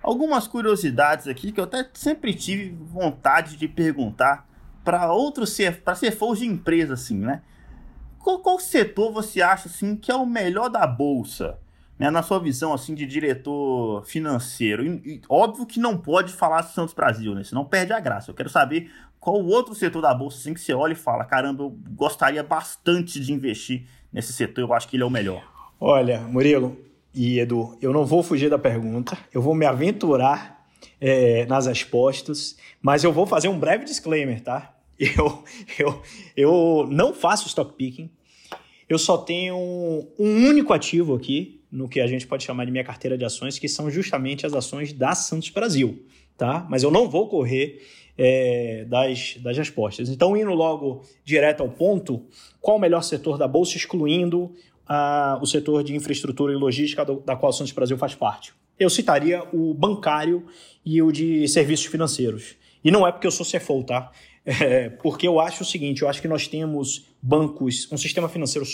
algumas curiosidades aqui que eu até sempre tive vontade de perguntar para outros para CFOs de empresa assim, né? Qual, qual, setor você acha assim que é o melhor da bolsa, né? Na sua visão assim de diretor financeiro? E, e, óbvio que não pode falar Santos Brasil, né? Senão perde a graça. Eu quero saber qual o outro setor da bolsa assim que você olha e fala, caramba, eu gostaria bastante de investir nesse setor. Eu acho que ele é o melhor. Olha, Murilo, e Edu, eu não vou fugir da pergunta, eu vou me aventurar é, nas respostas, mas eu vou fazer um breve disclaimer, tá? Eu, eu, eu não faço stock picking, eu só tenho um único ativo aqui, no que a gente pode chamar de minha carteira de ações, que são justamente as ações da Santos Brasil, tá? Mas eu não vou correr é, das, das respostas. Então, indo logo direto ao ponto, qual o melhor setor da Bolsa, excluindo a, o setor de infraestrutura e logística do, da qual o Santos Brasil faz parte. Eu citaria o bancário e o de serviços financeiros. E não é porque eu sou CFO, tá? É porque eu acho o seguinte, eu acho que nós temos bancos, um sistema financeiro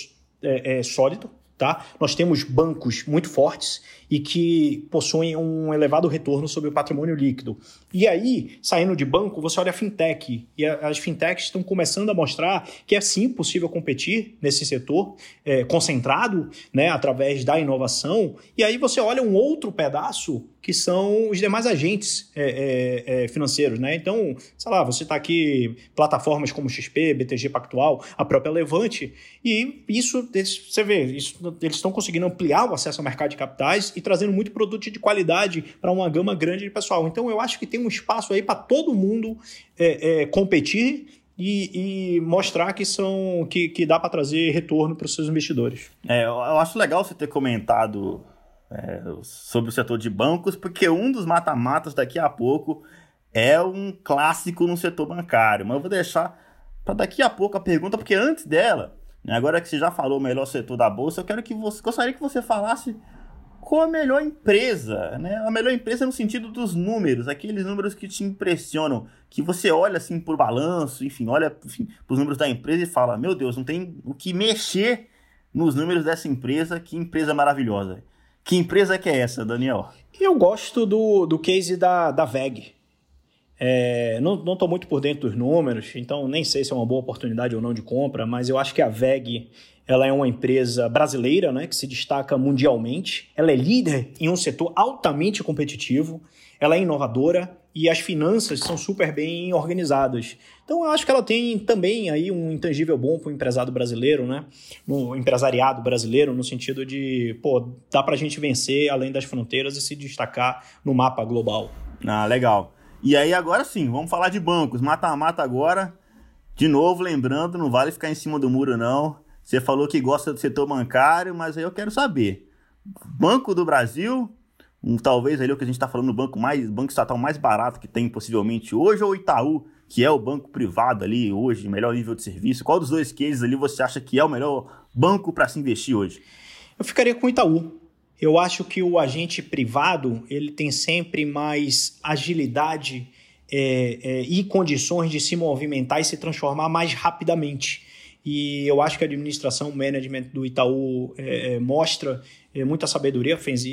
é, é, sólido, tá? Nós temos bancos muito fortes e que possuem um elevado retorno sobre o patrimônio líquido. E aí, saindo de banco, você olha a fintech, e as fintechs estão começando a mostrar que é sim possível competir nesse setor é, concentrado, né, através da inovação. E aí você olha um outro pedaço que são os demais agentes é, é, é financeiros, né? Então, sei lá, você está aqui plataformas como XP, BTG Pactual, a própria Levante, e isso, você vê, isso, eles estão conseguindo ampliar o acesso ao mercado de capitais e trazendo muito produto de qualidade para uma gama grande de pessoal. Então eu acho que tem um espaço aí para todo mundo é, é, competir e, e, mostrar que são que, que dá para trazer retorno para os seus investidores. É, eu acho legal você ter comentado é, sobre o setor de bancos, porque um dos mata-matas daqui a pouco é um clássico no setor bancário. Mas eu vou deixar para daqui a pouco a pergunta, porque antes dela, né, agora que você já falou o melhor setor da bolsa, eu quero que você gostaria que você falasse qual a melhor empresa, né? A melhor empresa no sentido dos números, aqueles números que te impressionam, que você olha assim por balanço, enfim, olha para os números da empresa e fala: Meu Deus, não tem o que mexer nos números dessa empresa, que empresa maravilhosa. Que empresa que é essa, Daniel? Eu gosto do, do case da, da VEG. É, não estou muito por dentro dos números, então nem sei se é uma boa oportunidade ou não de compra, mas eu acho que a VEG ela é uma empresa brasileira, né, que se destaca mundialmente. Ela é líder em um setor altamente competitivo. Ela é inovadora e as finanças são super bem organizadas. Então eu acho que ela tem também aí um intangível bom para o empresariado brasileiro, né? No empresariado brasileiro, no sentido de, pô, dá para a gente vencer além das fronteiras e se destacar no mapa global. Ah, legal. E aí agora sim, vamos falar de bancos. Mata-mata agora. De novo, lembrando, não vale ficar em cima do muro não. Você falou que gosta do setor bancário, mas aí eu quero saber. Banco do Brasil, um, talvez ali o que a gente está falando, o banco mais, banco estatal mais barato que tem possivelmente hoje, ou Itaú, que é o banco privado ali hoje, melhor nível de serviço. Qual dos dois cases ali você acha que é o melhor banco para se investir hoje? Eu ficaria com o Itaú. Eu acho que o agente privado ele tem sempre mais agilidade é, é, e condições de se movimentar e se transformar mais rapidamente. e eu acho que a administração, o management do Itaú é, é mostra é, muita sabedoria, fez,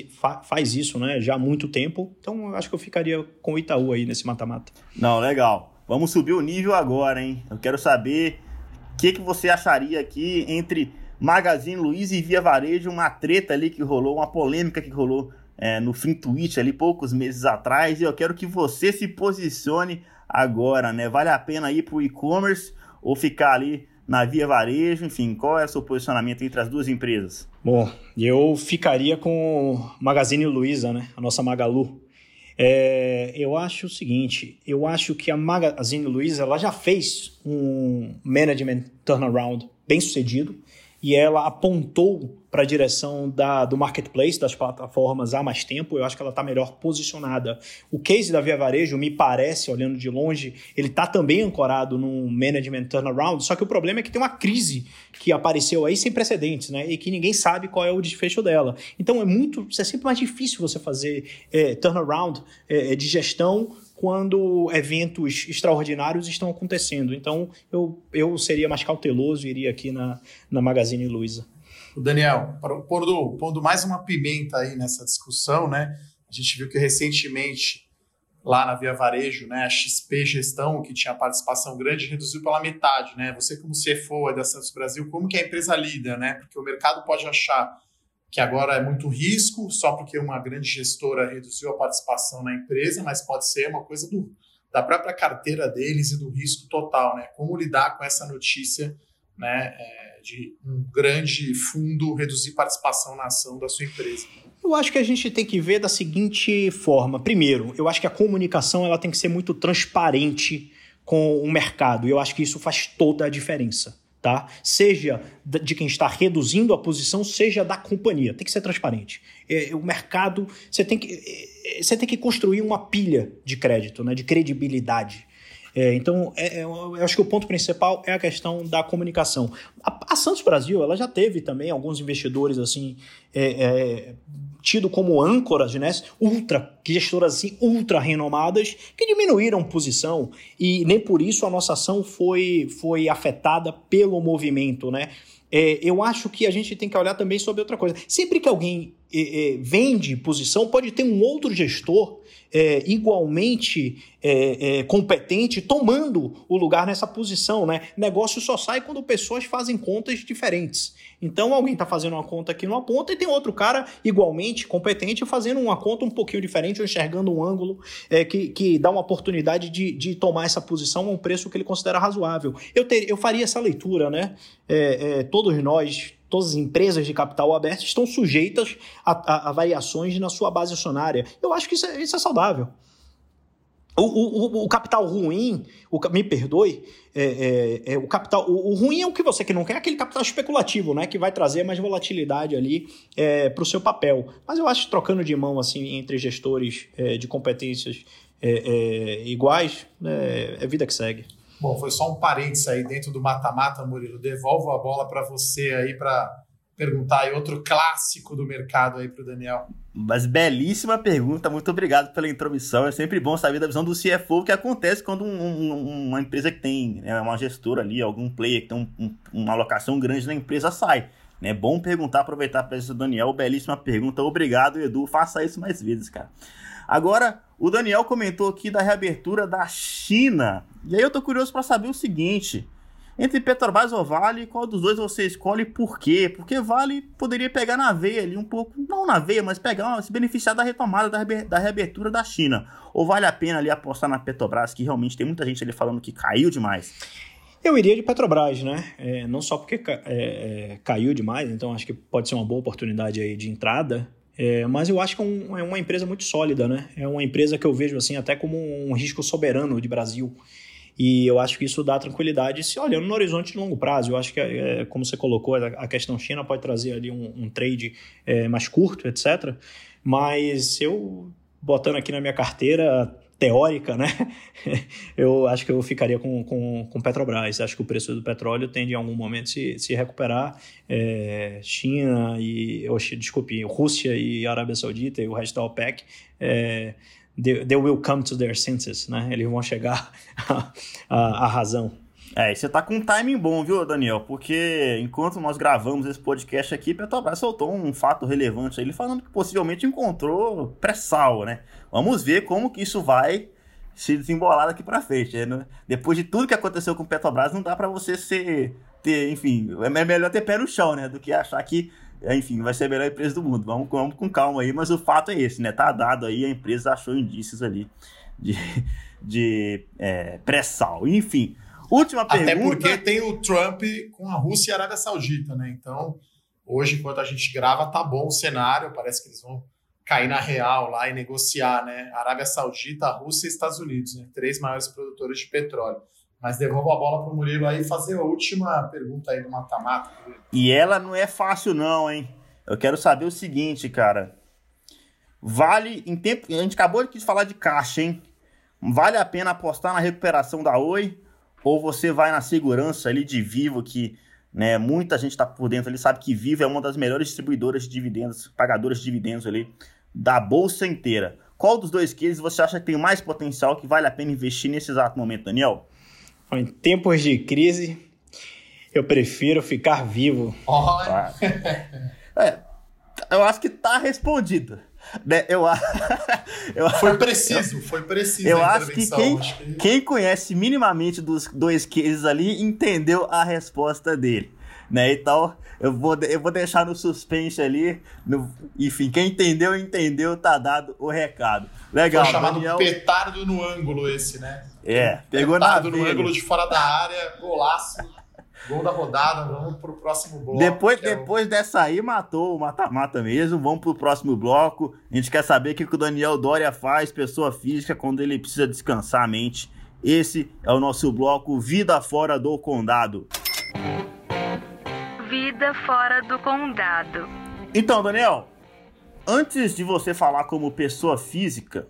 faz isso né, já há muito tempo. Então eu acho que eu ficaria com o Itaú aí nesse mata-mata. Não, legal. Vamos subir o nível agora, hein? Eu quero saber o que, que você acharia aqui entre Magazine Luiza e Via Varejo, uma treta ali que rolou, uma polêmica que rolou é, no Fim Twitch ali poucos meses atrás. E eu quero que você se posicione agora, né? Vale a pena ir para o e-commerce ou ficar ali na Via Varejo? Enfim, qual é o seu posicionamento entre as duas empresas? Bom, eu ficaria com Magazine Luiza, né? A nossa Magalu. É, eu acho o seguinte, eu acho que a Magazine Luiza ela já fez um management turnaround bem sucedido e ela apontou para a direção da, do marketplace, das plataformas há mais tempo. Eu acho que ela está melhor posicionada. O case da Via Varejo, me parece, olhando de longe, ele está também ancorado num management turnaround, só que o problema é que tem uma crise que apareceu aí sem precedentes, né? E que ninguém sabe qual é o desfecho dela. Então é muito, é sempre mais difícil você fazer é, turnaround é, de gestão quando eventos extraordinários estão acontecendo. Então, eu, eu seria mais cauteloso e iria aqui na, na Magazine Luiza. Daniel, pondo, pondo mais uma pimenta aí nessa discussão, né? A gente viu que recentemente, lá na Via Varejo, né, a XP Gestão, que tinha participação grande, reduziu pela metade, né? Você, como CFO da Santos Brasil, como que a empresa lida, né? Porque o mercado pode achar que agora é muito risco, só porque uma grande gestora reduziu a participação na empresa, mas pode ser uma coisa do, da própria carteira deles e do risco total, né? Como lidar com essa notícia, né, é, de um grande fundo reduzir participação na ação da sua empresa? Eu acho que a gente tem que ver da seguinte forma. Primeiro, eu acho que a comunicação ela tem que ser muito transparente com o mercado. E eu acho que isso faz toda a diferença tá? Seja de quem está reduzindo a posição, seja da companhia. Tem que ser transparente. É, o mercado, você tem que, é, você tem que construir uma pilha de crédito, né, de credibilidade. É, então, é, é eu acho que o ponto principal é a questão da comunicação. A, a Santos Brasil, ela já teve também alguns investidores assim é, é tido como âncoras, né, ultra, gestoras assim, ultra renomadas, que diminuíram posição e nem por isso a nossa ação foi, foi afetada pelo movimento, né? É, eu acho que a gente tem que olhar também sobre outra coisa. Sempre que alguém vende posição, pode ter um outro gestor é, igualmente é, é, competente tomando o lugar nessa posição. Né? Negócio só sai quando pessoas fazem contas diferentes. Então alguém está fazendo uma conta aqui numa ponta e tem outro cara igualmente competente fazendo uma conta um pouquinho diferente ou enxergando um ângulo que, que dá uma oportunidade de, de tomar essa posição a um preço que ele considera razoável. Eu, ter, eu faria essa leitura, né? Todos nós todas as empresas de capital aberto estão sujeitas a, a, a variações na sua base acionária. Eu acho que isso é, isso é saudável. O, o, o, capital ruim, o, me perdoe, é, é, é o capital. O, o, ruim é o que você que não quer, é aquele capital especulativo, né? Que vai trazer mais volatilidade ali é, para o seu papel. Mas eu acho que trocando de mão assim entre gestores é, de competências é, iguais, né, é vida que segue. Bom, foi só um parênteses aí dentro do mata-mata, Murilo. Devolvo a bola para você aí para perguntar aí outro clássico do mercado aí para o Daniel. Mas belíssima pergunta, muito obrigado pela intromissão. É sempre bom saber da visão do CFO o que acontece quando um, um, uma empresa que tem né, uma gestora ali, algum player que tem um, uma alocação grande na empresa sai. É bom perguntar, aproveitar a presença do Daniel. Belíssima pergunta, obrigado, Edu. Faça isso mais vezes, cara. Agora, o Daniel comentou aqui da reabertura da China. E aí eu tô curioso para saber o seguinte: entre Petrobras ou Vale, qual dos dois você escolhe e por quê? Porque Vale poderia pegar na veia ali um pouco, não na veia, mas pegar, se beneficiar da retomada da, reabertura da China. Ou vale a pena ali apostar na Petrobras, que realmente tem muita gente ali falando que caiu demais? Eu iria de Petrobras, né? É, não só porque é, é, caiu demais, então acho que pode ser uma boa oportunidade aí de entrada, é, mas eu acho que é, um, é, uma empresa muito sólida, né? É uma empresa que eu vejo assim até como um risco soberano de Brasil. E eu acho que isso dá tranquilidade se olhando no horizonte de longo prazo. Eu acho que, é, como você colocou, a questão China pode trazer ali um, um trade é, mais curto, etc. Mas eu, botando aqui na minha carteira teórica, né? eu acho que eu ficaria com, com, com Petrobras. Acho que o preço do petróleo tende em algum momento se, se recuperar. É, China e, desculpe, Rússia e Arábia Saudita e o resto da OPEC é, they, they will come to their senses, né? Eles vão chegar à razão. É, você tá com um timing bom, viu, Daniel? Porque enquanto nós gravamos esse podcast aqui, Petrobras soltou um fato relevante aí, falando que possivelmente encontrou pré-sal, né? Vamos ver como que isso vai se desembolar daqui para frente. Né? Depois de tudo que aconteceu com Petrobras, não dá para você ser, ter, enfim, é melhor ter pé no chão, né? Do que achar que, enfim, vai ser a melhor empresa do mundo. Vamos, vamos com calma aí, mas o fato é esse, né? Tá dado aí, a empresa achou indícios ali de, de é, pré-sal. Enfim, última pergunta. Até porque tem o Trump com a Rússia e a Arábia Saudita, né? Então, hoje, enquanto a gente grava, tá bom o cenário, parece que eles vão cair na real lá e negociar, né? Arábia Saudita, Rússia e Estados Unidos, né? Três maiores produtores de petróleo. Mas devolvo a bola para o Murilo aí fazer a última pergunta aí do mata-mata. E ela não é fácil não, hein? Eu quero saber o seguinte, cara. Vale, em tempo. A gente acabou de falar de caixa, hein? Vale a pena apostar na recuperação da Oi? Ou você vai na segurança ali de Vivo, que né, muita gente está por dentro ali, sabe que Vivo é uma das melhores distribuidoras de dividendos, pagadoras de dividendos ali da bolsa inteira. Qual dos dois cases você acha que tem mais potencial que vale a pena investir nesse exato momento, Daniel? Em tempos de crise, eu prefiro ficar vivo. Olha. É, eu acho que tá respondido. Né? Eu, eu, foi preciso, foi preciso. Eu acho que, quem, acho que quem conhece minimamente dos dois cases ali entendeu a resposta dele. Né? Então, eu vou, eu vou deixar no suspense ali. No, enfim, quem entendeu, entendeu, tá dado o recado. Legal. Foi chamado Daniel... petardo no ângulo esse, né? É, pegou petardo na no ângulo de fora da área, golaço. Gol da rodada, vamos pro próximo bloco. Depois, depois é o... dessa aí, matou o mata-mata mesmo. Vamos pro próximo bloco. A gente quer saber o que o Daniel Dória faz, pessoa física, quando ele precisa descansar a mente. Esse é o nosso bloco Vida Fora do Condado. Vida Fora do Condado. Então, Daniel, antes de você falar como pessoa física,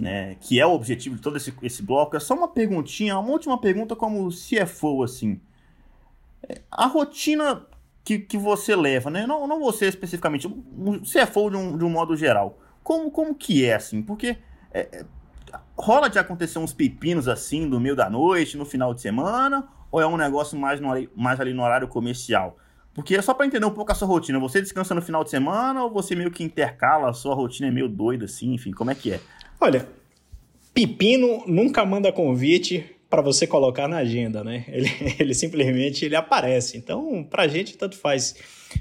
né, que é o objetivo de todo esse, esse bloco, é só uma perguntinha, uma última pergunta como CFO, assim a rotina que, que você leva, né? Não, não você especificamente, se é for de um, de modo geral. Como, como que é, assim? Porque é, é, rola de acontecer uns pepinos assim no meio da noite, no final de semana, ou é um negócio mais, no, mais ali no horário comercial? Porque é só para entender um pouco a sua rotina. Você descansa no final de semana ou você meio que intercala, a sua rotina é meio doida assim, enfim, como é que é? Olha, pepino nunca manda convite para você colocar na agenda, né? Ele, ele simplesmente ele aparece. Então, para a gente tanto faz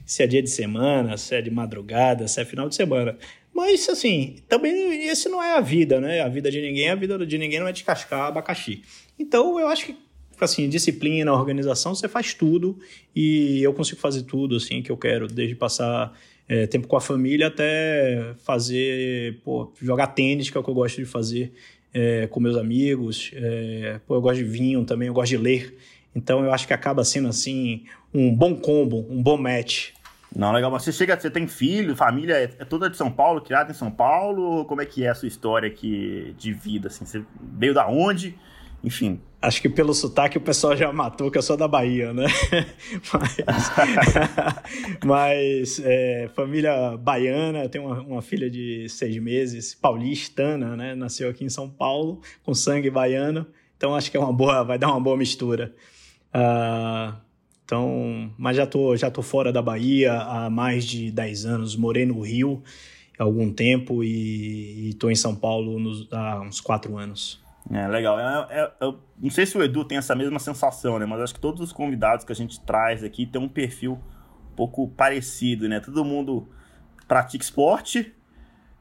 se é dia de semana, se é de madrugada, se é final de semana. Mas assim, também esse não é a vida, né? A vida de ninguém, a vida de ninguém não é descascar abacaxi. Então, eu acho que assim, disciplina, organização, você faz tudo e eu consigo fazer tudo assim que eu quero, desde passar é, tempo com a família até fazer, pô, jogar tênis, que é o que eu gosto de fazer é, com meus amigos. É, pô, eu gosto de vinho também, eu gosto de ler. Então eu acho que acaba sendo assim um bom combo, um bom match. Não, legal. Você chega, você tem filho, família é, é toda de São Paulo, criada em São Paulo? Como é que é a sua história aqui de vida? Assim, você veio da onde? Enfim. Acho que pelo sotaque o pessoal já matou que eu sou da Bahia, né? mas, mas é, família baiana, tenho uma, uma, filha de seis meses, paulistana, né? Nasceu aqui em São Paulo, com sangue baiano. Então acho que é uma boa, vai dar uma boa mistura. Uh, então, mas já tô, já tô fora da Bahia há mais de 10 anos, morei no Rio há algum tempo e estou em São Paulo nos, há uns 4 anos. É, legal. Eu, eu, eu, não sei se o Edu tem essa mesma sensação, né? Mas acho que todos os convidados que a gente traz aqui tem um perfil um pouco parecido, né? Todo mundo pratica esporte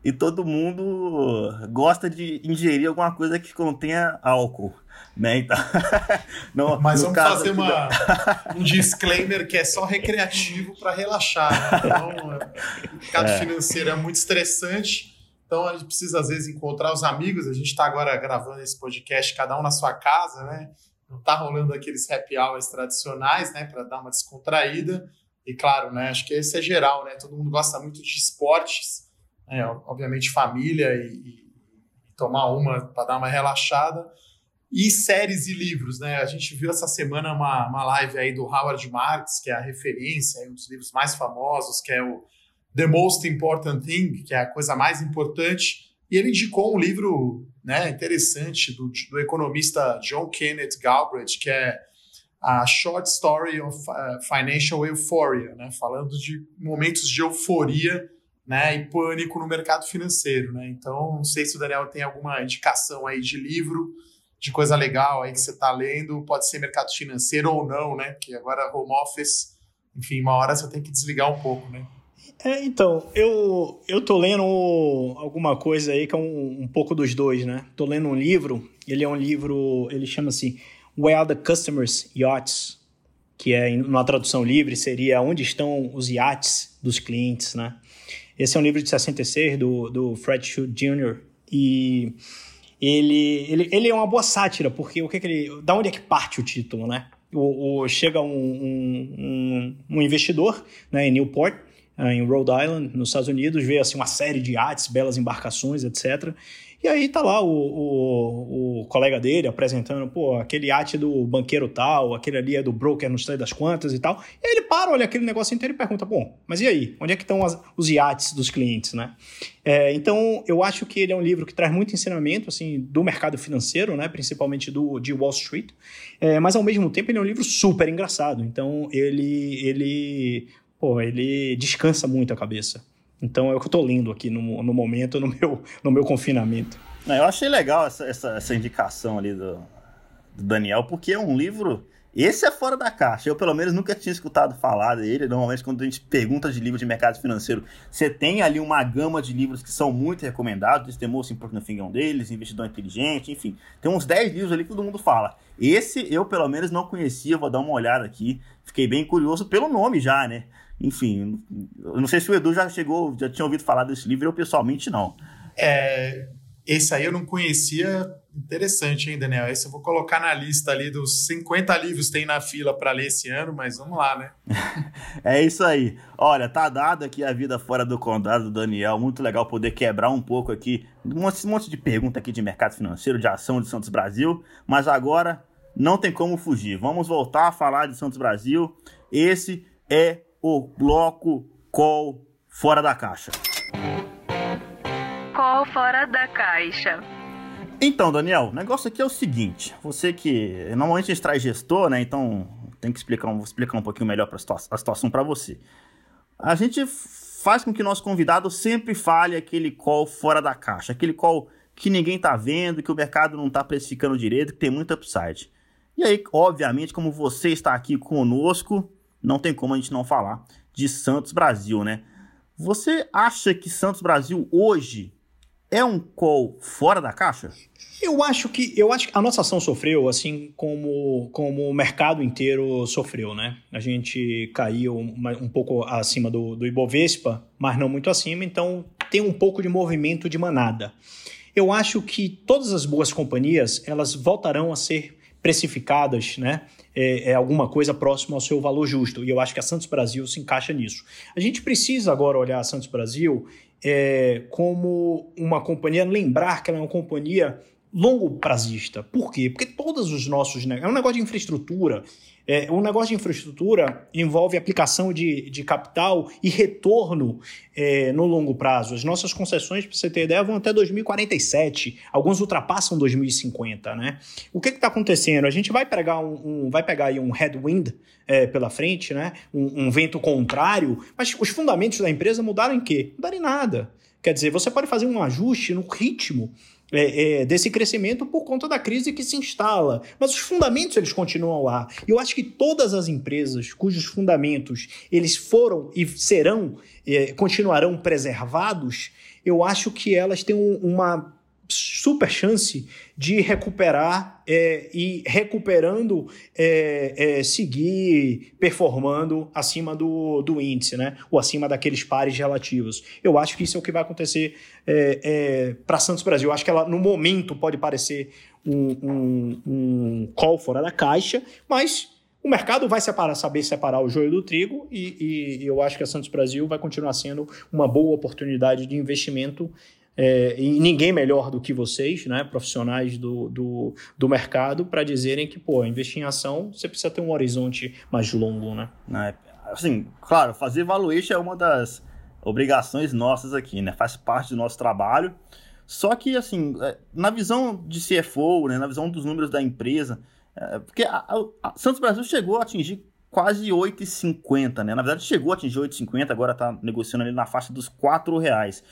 e todo mundo gosta de ingerir alguma coisa que contenha álcool. Né? Então, no, Mas vamos fazer uma, um disclaimer que é só recreativo para relaxar. Né? Então, o mercado é. financeiro é muito estressante então a gente precisa, às vezes, encontrar os amigos. A gente está agora gravando esse podcast, cada um na sua casa, né? Não está rolando aqueles happy hours tradicionais, né? Para dar uma descontraída. E claro, né? Acho que esse é geral, né? Todo mundo gosta muito de esportes, né? obviamente família e, e tomar uma para dar uma relaxada. E séries e livros, né? A gente viu essa semana uma, uma live aí do Howard Marks, que é a referência, um dos livros mais famosos, que é o The Most Important Thing, que é a coisa mais importante, E ele indicou um livro né, interessante do, do economista John Kenneth Galbraith, que é a Short Story of uh, Financial Euphoria, né, falando de momentos de euforia né, e pânico no mercado financeiro. Né? Então, não sei se o Daniel tem alguma indicação aí de livro, de coisa legal aí que você está lendo, pode ser mercado financeiro ou não, né? Porque agora home office, enfim, uma hora você tem que desligar um pouco, né? É, então, eu, eu tô lendo alguma coisa aí que é um, um pouco dos dois, né? Tô lendo um livro, ele é um livro, ele chama-se Where Are the Customers Yachts? Que é, numa tradução livre, seria Onde estão os iates dos clientes, né? Esse é um livro de 66 do, do Fred Shute Jr. E ele, ele, ele é uma boa sátira, porque o que, que ele. Da onde é que parte o título, né? O, o chega um, um, um, investidor né, em Newport em Rhode Island, nos Estados Unidos, vê assim, uma série de artes, belas embarcações, etc. E aí tá lá o, o, o, colega dele apresentando, pô, aquele iate do banqueiro tal, aquele ali é do broker não sei das quantas e tal. E aí ele para, olha aquele negócio inteiro e pergunta, bom, mas e aí? Onde é que estão as, os iates dos clientes, né? É, então, eu acho que ele é um livro que traz muito ensinamento, assim, do mercado financeiro, né? Principalmente do, de Wall Street. É, mas, ao mesmo tempo, ele é um livro super engraçado. Então, ele, ele pô, ele descansa muito a cabeça. Então é o que eu tô lendo aqui no, no momento, no meu, no meu confinamento. Eu achei legal essa, essa, essa indicação ali do, do, Daniel, porque é um livro. Esse é fora da caixa. Eu, pelo menos, nunca tinha escutado falar dele. Normalmente, quando a gente pergunta de livros de mercado financeiro, você tem ali uma gama de livros que são muito recomendados. Most Important é um deles, Investidor Inteligente, enfim. Tem uns 10 livros ali que todo mundo fala. Esse eu, pelo menos, não conhecia. Vou dar uma olhada aqui. Fiquei bem curioso pelo nome já, né? Enfim, eu não sei se o Edu já chegou, já tinha ouvido falar desse livro, eu pessoalmente não. É, esse aí eu não conhecia. Interessante, hein, Daniel? Esse eu vou colocar na lista ali dos 50 livros que tem na fila para ler esse ano, mas vamos lá, né? é isso aí. Olha, tá dado aqui a vida fora do condado do Daniel. Muito legal poder quebrar um pouco aqui. Monte, um monte de pergunta aqui de mercado financeiro, de ação de Santos Brasil. Mas agora não tem como fugir. Vamos voltar a falar de Santos Brasil. Esse é o bloco Call Fora da Caixa. Call Fora da Caixa. Então, Daniel, o negócio aqui é o seguinte: você que normalmente a gente traz gestor, né? Então tem que explicar, vou explicar um pouquinho melhor a situação para você. A gente faz com que nosso convidado sempre fale aquele call fora da caixa, aquele call que ninguém tá vendo, que o mercado não tá precificando direito, que tem muita upside. E aí, obviamente, como você está aqui conosco, não tem como a gente não falar de Santos Brasil, né? Você acha que Santos Brasil hoje é um call fora da caixa? Eu acho que eu acho que a nossa ação sofreu assim como, como o mercado inteiro sofreu, né? A gente caiu um, pouco acima do, do Ibovespa, mas não muito acima, então tem um pouco de movimento de manada. Eu acho que todas as boas companhias elas voltarão a ser precificadas, né? É, é, alguma coisa próxima ao seu valor justo. E eu acho que a Santos Brasil se encaixa nisso. A gente precisa agora olhar a Santos Brasil é, como uma companhia, lembrar que ela é uma companhia longo prazista. Por quê? Porque todos os nossos. É um negócio de infraestrutura. É, um negócio de infraestrutura envolve aplicação de, de capital e retorno é, no longo prazo. As nossas concessões, para você ter ideia, vão até 2047. Alguns ultrapassam 2050, né? O que está acontecendo? A gente vai pegar um, um vai pegar aí um headwind é, pela frente, né? Um, um, vento contrário, mas os fundamentos da empresa mudaram em quê? Mudaram em nada. Quer dizer, você pode fazer um ajuste no ritmo é, é, desse crescimento por conta da crise que se instala. Mas os fundamentos eles continuam lá. E eu acho que todas as empresas cujos fundamentos eles foram e serão, é, continuarão preservados, eu acho que elas têm um, uma super chance de recuperar é, e recuperando é, é, seguir performando acima do, do índice, né? Ou acima daqueles pares relativos. Eu acho que isso é o que vai acontecer é, é, para Santos Brasil. Eu acho que ela, no momento, pode parecer um, um, um call fora da caixa, mas o mercado vai separar, saber separar o joio do trigo e, e eu acho que a Santos Brasil vai continuar sendo uma boa oportunidade de investimento é, e ninguém melhor do que vocês, né, profissionais do, do, do mercado, para dizerem que, pô, investir em ação, você precisa ter um horizonte mais longo, né? É, assim, claro, fazer valuation é uma das obrigações nossas aqui, né? Faz parte do nosso trabalho. Só que, assim, é, na visão de CFO, né, na visão dos números da empresa, é, porque a, a, Santos Brasil chegou a atingir quase 8,50, né? Na verdade, chegou a atingir 8,50, agora está negociando ali na faixa dos 4 reais.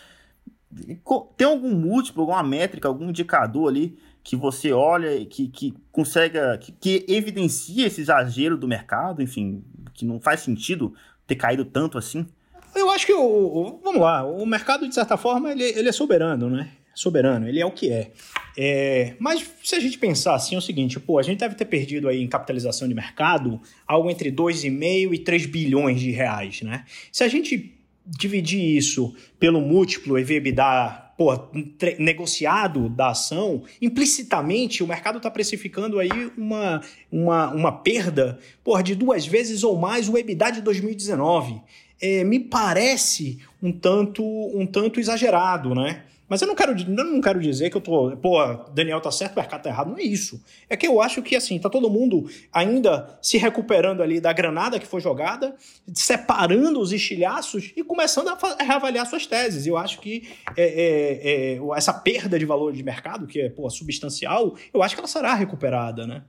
Tem algum múltiplo, alguma métrica, algum indicador ali que você olha e que, que consegue, que, que evidencia esse exagero do mercado, enfim, que não faz sentido ter caído tanto assim? Eu acho que, o, vamos lá, o mercado, de certa forma, ele, ele é soberano, né? Soberano, ele é o que é. é. Mas se a gente pensar assim, é o seguinte, pô, a gente deve ter perdido aí em capitalização de mercado algo entre 2,5 e 3 bilhões de reais, né? Se a gente dividir isso pelo múltiplo EV/EBITDA pô, negociado da ação, implicitamente o mercado está precificando aí uma, uma, uma perda porra, de duas vezes ou mais o EBITDA de 2019. É, me parece um tanto, um tanto exagerado, né? Mas eu não quero, eu não quero dizer que eu tô, pô, Daniel tá certo, o mercado tá errado. Não é isso. É que eu acho que, assim, tá todo mundo ainda se recuperando ali da granada que foi jogada, separando os estilhaços e começando a reavaliar suas teses. Eu acho que é, é, é, essa perda de valor de mercado, que é, pô, substancial, eu acho que ela será recuperada, né?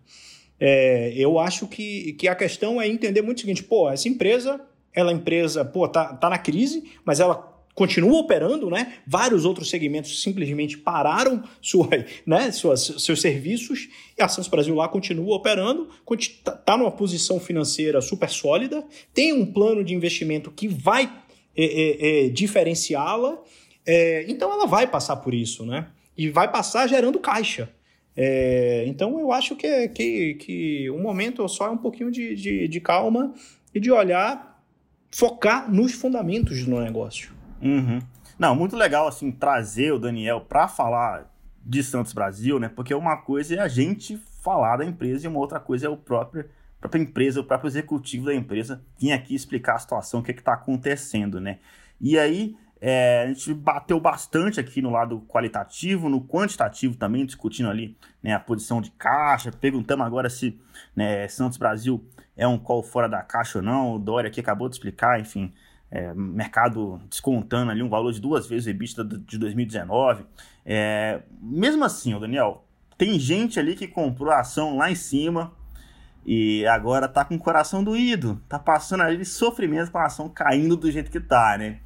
É, eu acho que, que a questão é entender muito o seguinte, pô, essa empresa, ela é empresa, pô, tá, tá na crise, mas ela continua operando, né? Vários outros segmentos simplesmente pararam sua, né, suas, seus serviços e a Santos Brasil lá continua operando, está tá numa posição financeira super sólida, tem um plano de investimento que vai é, é, é, diferenciá-la, é, então ela vai passar por isso, né? E vai passar gerando caixa. É, então eu acho que, que, que o momento só é um pouquinho de, de, de calma e de olhar, focar nos fundamentos do negócio. Uhum. Não, muito legal, assim, trazer o Daniel para falar de Santos Brasil, né? Porque uma coisa é a gente falar da empresa e uma outra coisa é o próprio própria empresa, o próprio executivo da empresa vir aqui explicar a situação, o que é está acontecendo, né? E aí, é, a gente bateu bastante aqui no lado qualitativo, no quantitativo também, discutindo ali né, a posição de caixa, perguntamos agora se né, Santos Brasil é um call fora da caixa ou não, o Dória aqui acabou de explicar, enfim, é, mercado descontando ali um valor de duas vezes o EBITDA de 2019. É, mesmo assim, Daniel, tem gente ali que comprou a ação lá em cima e agora tá com o coração doído, tá passando ali sofrimento com a ação caindo do jeito que tá, né?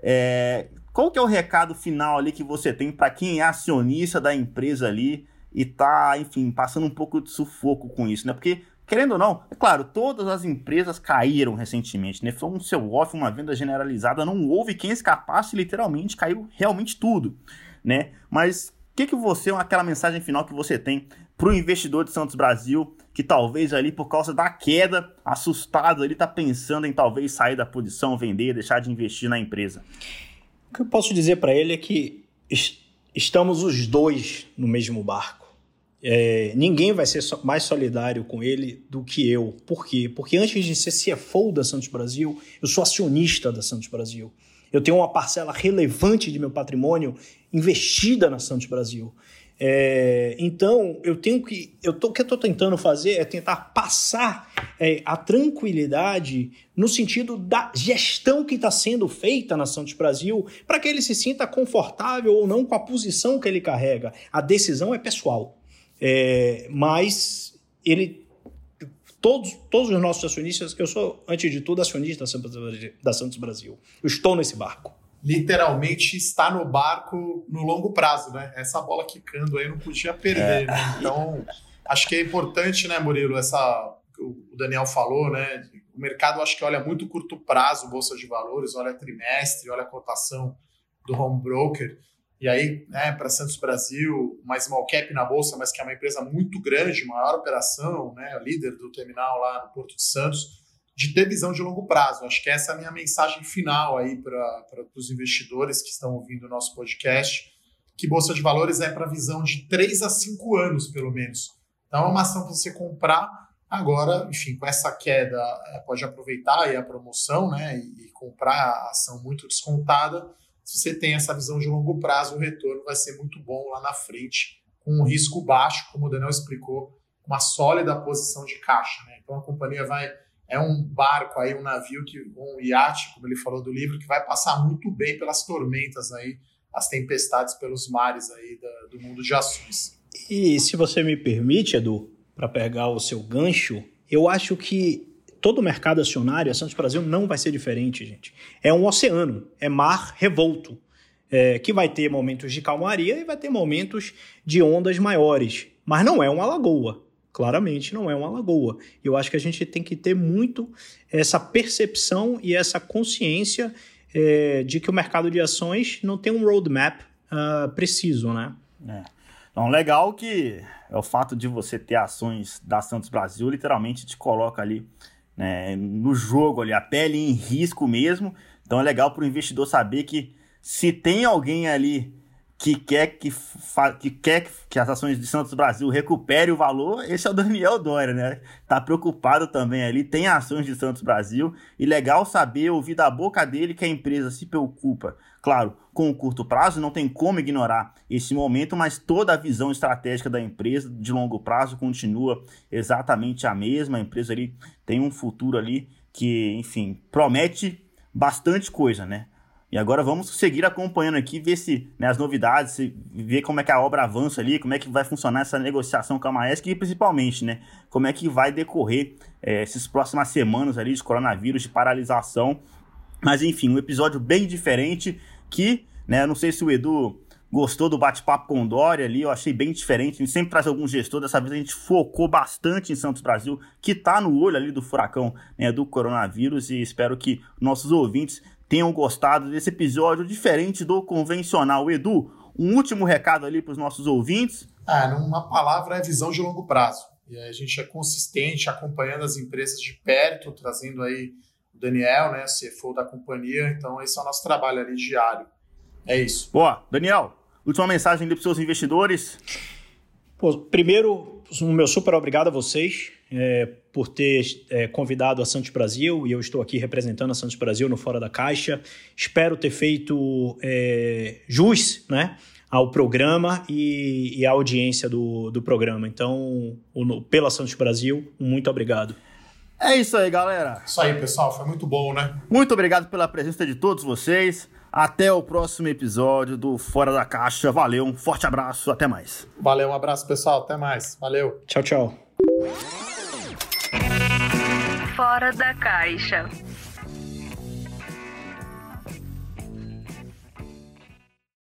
É, qual que é o recado final ali que você tem para quem é acionista da empresa ali e tá, enfim, passando um pouco de sufoco com isso, né? Porque Querendo ou não, é claro, todas as empresas caíram recentemente, né? Foi um seu off, uma venda generalizada, não houve quem escapasse, literalmente caiu realmente tudo, né? Mas o que, que você, aquela mensagem final que você tem para o investidor de Santos Brasil, que talvez ali por causa da queda, assustado, ele está pensando em talvez sair da posição, vender, deixar de investir na empresa? O que eu posso dizer para ele é que estamos os dois no mesmo barco. É, ninguém vai ser mais solidário com ele do que eu. Por quê? Porque antes de ser CFO da Santos Brasil, eu sou acionista da Santos Brasil. Eu tenho uma parcela relevante de meu patrimônio investida na Santos Brasil. É, então, eu tenho que. Eu tô, o que eu estou tentando fazer é tentar passar é, a tranquilidade no sentido da gestão que está sendo feita na Santos Brasil, para que ele se sinta confortável ou não com a posição que ele carrega. A decisão é pessoal. É, mas ele. Todos, todos os nossos acionistas, eu sou, antes de tudo, acionista da Santos Brasil. Eu estou nesse barco. Literalmente está no barco no longo prazo, né? Essa bola quicando aí não podia perder, é. né? Então, acho que é importante, né, Murilo, essa o Daniel falou, né? O mercado acho que olha muito curto prazo, bolsa de valores, olha trimestre, olha a cotação do home broker. E aí, né, para Santos Brasil, uma small cap na bolsa, mas que é uma empresa muito grande, maior operação, né, líder do terminal lá no Porto de Santos, de ter visão de longo prazo. Acho que essa é a minha mensagem final aí para os investidores que estão ouvindo o nosso podcast, que bolsa de valores é para visão de 3 a 5 anos, pelo menos. Então, é uma ação para você comprar agora, enfim, com essa queda, é, pode aproveitar aí a promoção, né, e, e comprar a ação muito descontada se você tem essa visão de longo prazo, o retorno vai ser muito bom lá na frente, com um risco baixo, como o Daniel explicou, uma sólida posição de caixa. Né? Então a companhia vai. É um barco aí, um navio, que, um iate, como ele falou do livro, que vai passar muito bem pelas tormentas aí as tempestades pelos mares aí da, do mundo de ações. E se você me permite, Edu, para pegar o seu gancho, eu acho que todo o mercado acionário, a Santos Brasil não vai ser diferente, gente. É um oceano, é mar revolto, é, que vai ter momentos de calmaria e vai ter momentos de ondas maiores. Mas não é uma lagoa. Claramente não é uma lagoa. Eu acho que a gente tem que ter muito essa percepção e essa consciência é, de que o mercado de ações não tem um roadmap uh, preciso, né? É. Então, legal que é o fato de você ter ações da Santos Brasil, literalmente te coloca ali né, no jogo, ali, a pele em risco mesmo. Então é legal para o investidor saber que se tem alguém ali que quer que, que quer que as ações de Santos Brasil recupere o valor, esse é o Daniel Dória, né? Tá preocupado também ali, tem ações de Santos Brasil e legal saber ouvir da boca dele que a empresa se preocupa. Claro, com o curto prazo não tem como ignorar esse momento, mas toda a visão estratégica da empresa de longo prazo continua exatamente a mesma. A empresa ali tem um futuro ali que, enfim, promete bastante coisa, né? E agora vamos seguir acompanhando aqui, ver se né, as novidades, ver como é que a obra avança ali, como é que vai funcionar essa negociação com a Maesc e principalmente, né, como é que vai decorrer é, essas próximas semanas ali de coronavírus, de paralisação. Mas enfim, um episódio bem diferente que, né, não sei se o Edu gostou do bate-papo com o Dória ali, eu achei bem diferente. A gente sempre traz algum gestor, dessa vez a gente focou bastante em Santos Brasil, que está no olho ali do furacão né, do coronavírus, e espero que nossos ouvintes tenham gostado desse episódio diferente do convencional. Edu, um último recado ali para os nossos ouvintes. Ah, numa palavra, é visão de longo prazo. E a gente é consistente acompanhando as empresas de perto, trazendo aí o Daniel, né, CFO da companhia. Então, esse é o nosso trabalho ali diário. É isso. Boa. Daniel, última mensagem ali para os seus investidores. Pô, primeiro, um meu super obrigado a vocês é, por ter é, convidado a Santos Brasil e eu estou aqui representando a Santos Brasil no Fora da Caixa. Espero ter feito é, jus né, ao programa e, e à audiência do, do programa. Então, o, pela Santos Brasil, muito obrigado. É isso aí, galera. Isso aí, pessoal. Foi muito bom, né? Muito obrigado pela presença de todos vocês. Até o próximo episódio do Fora da Caixa. Valeu, um forte abraço, até mais. Valeu, um abraço, pessoal. Até mais. Valeu. Tchau, tchau. Fora da Caixa.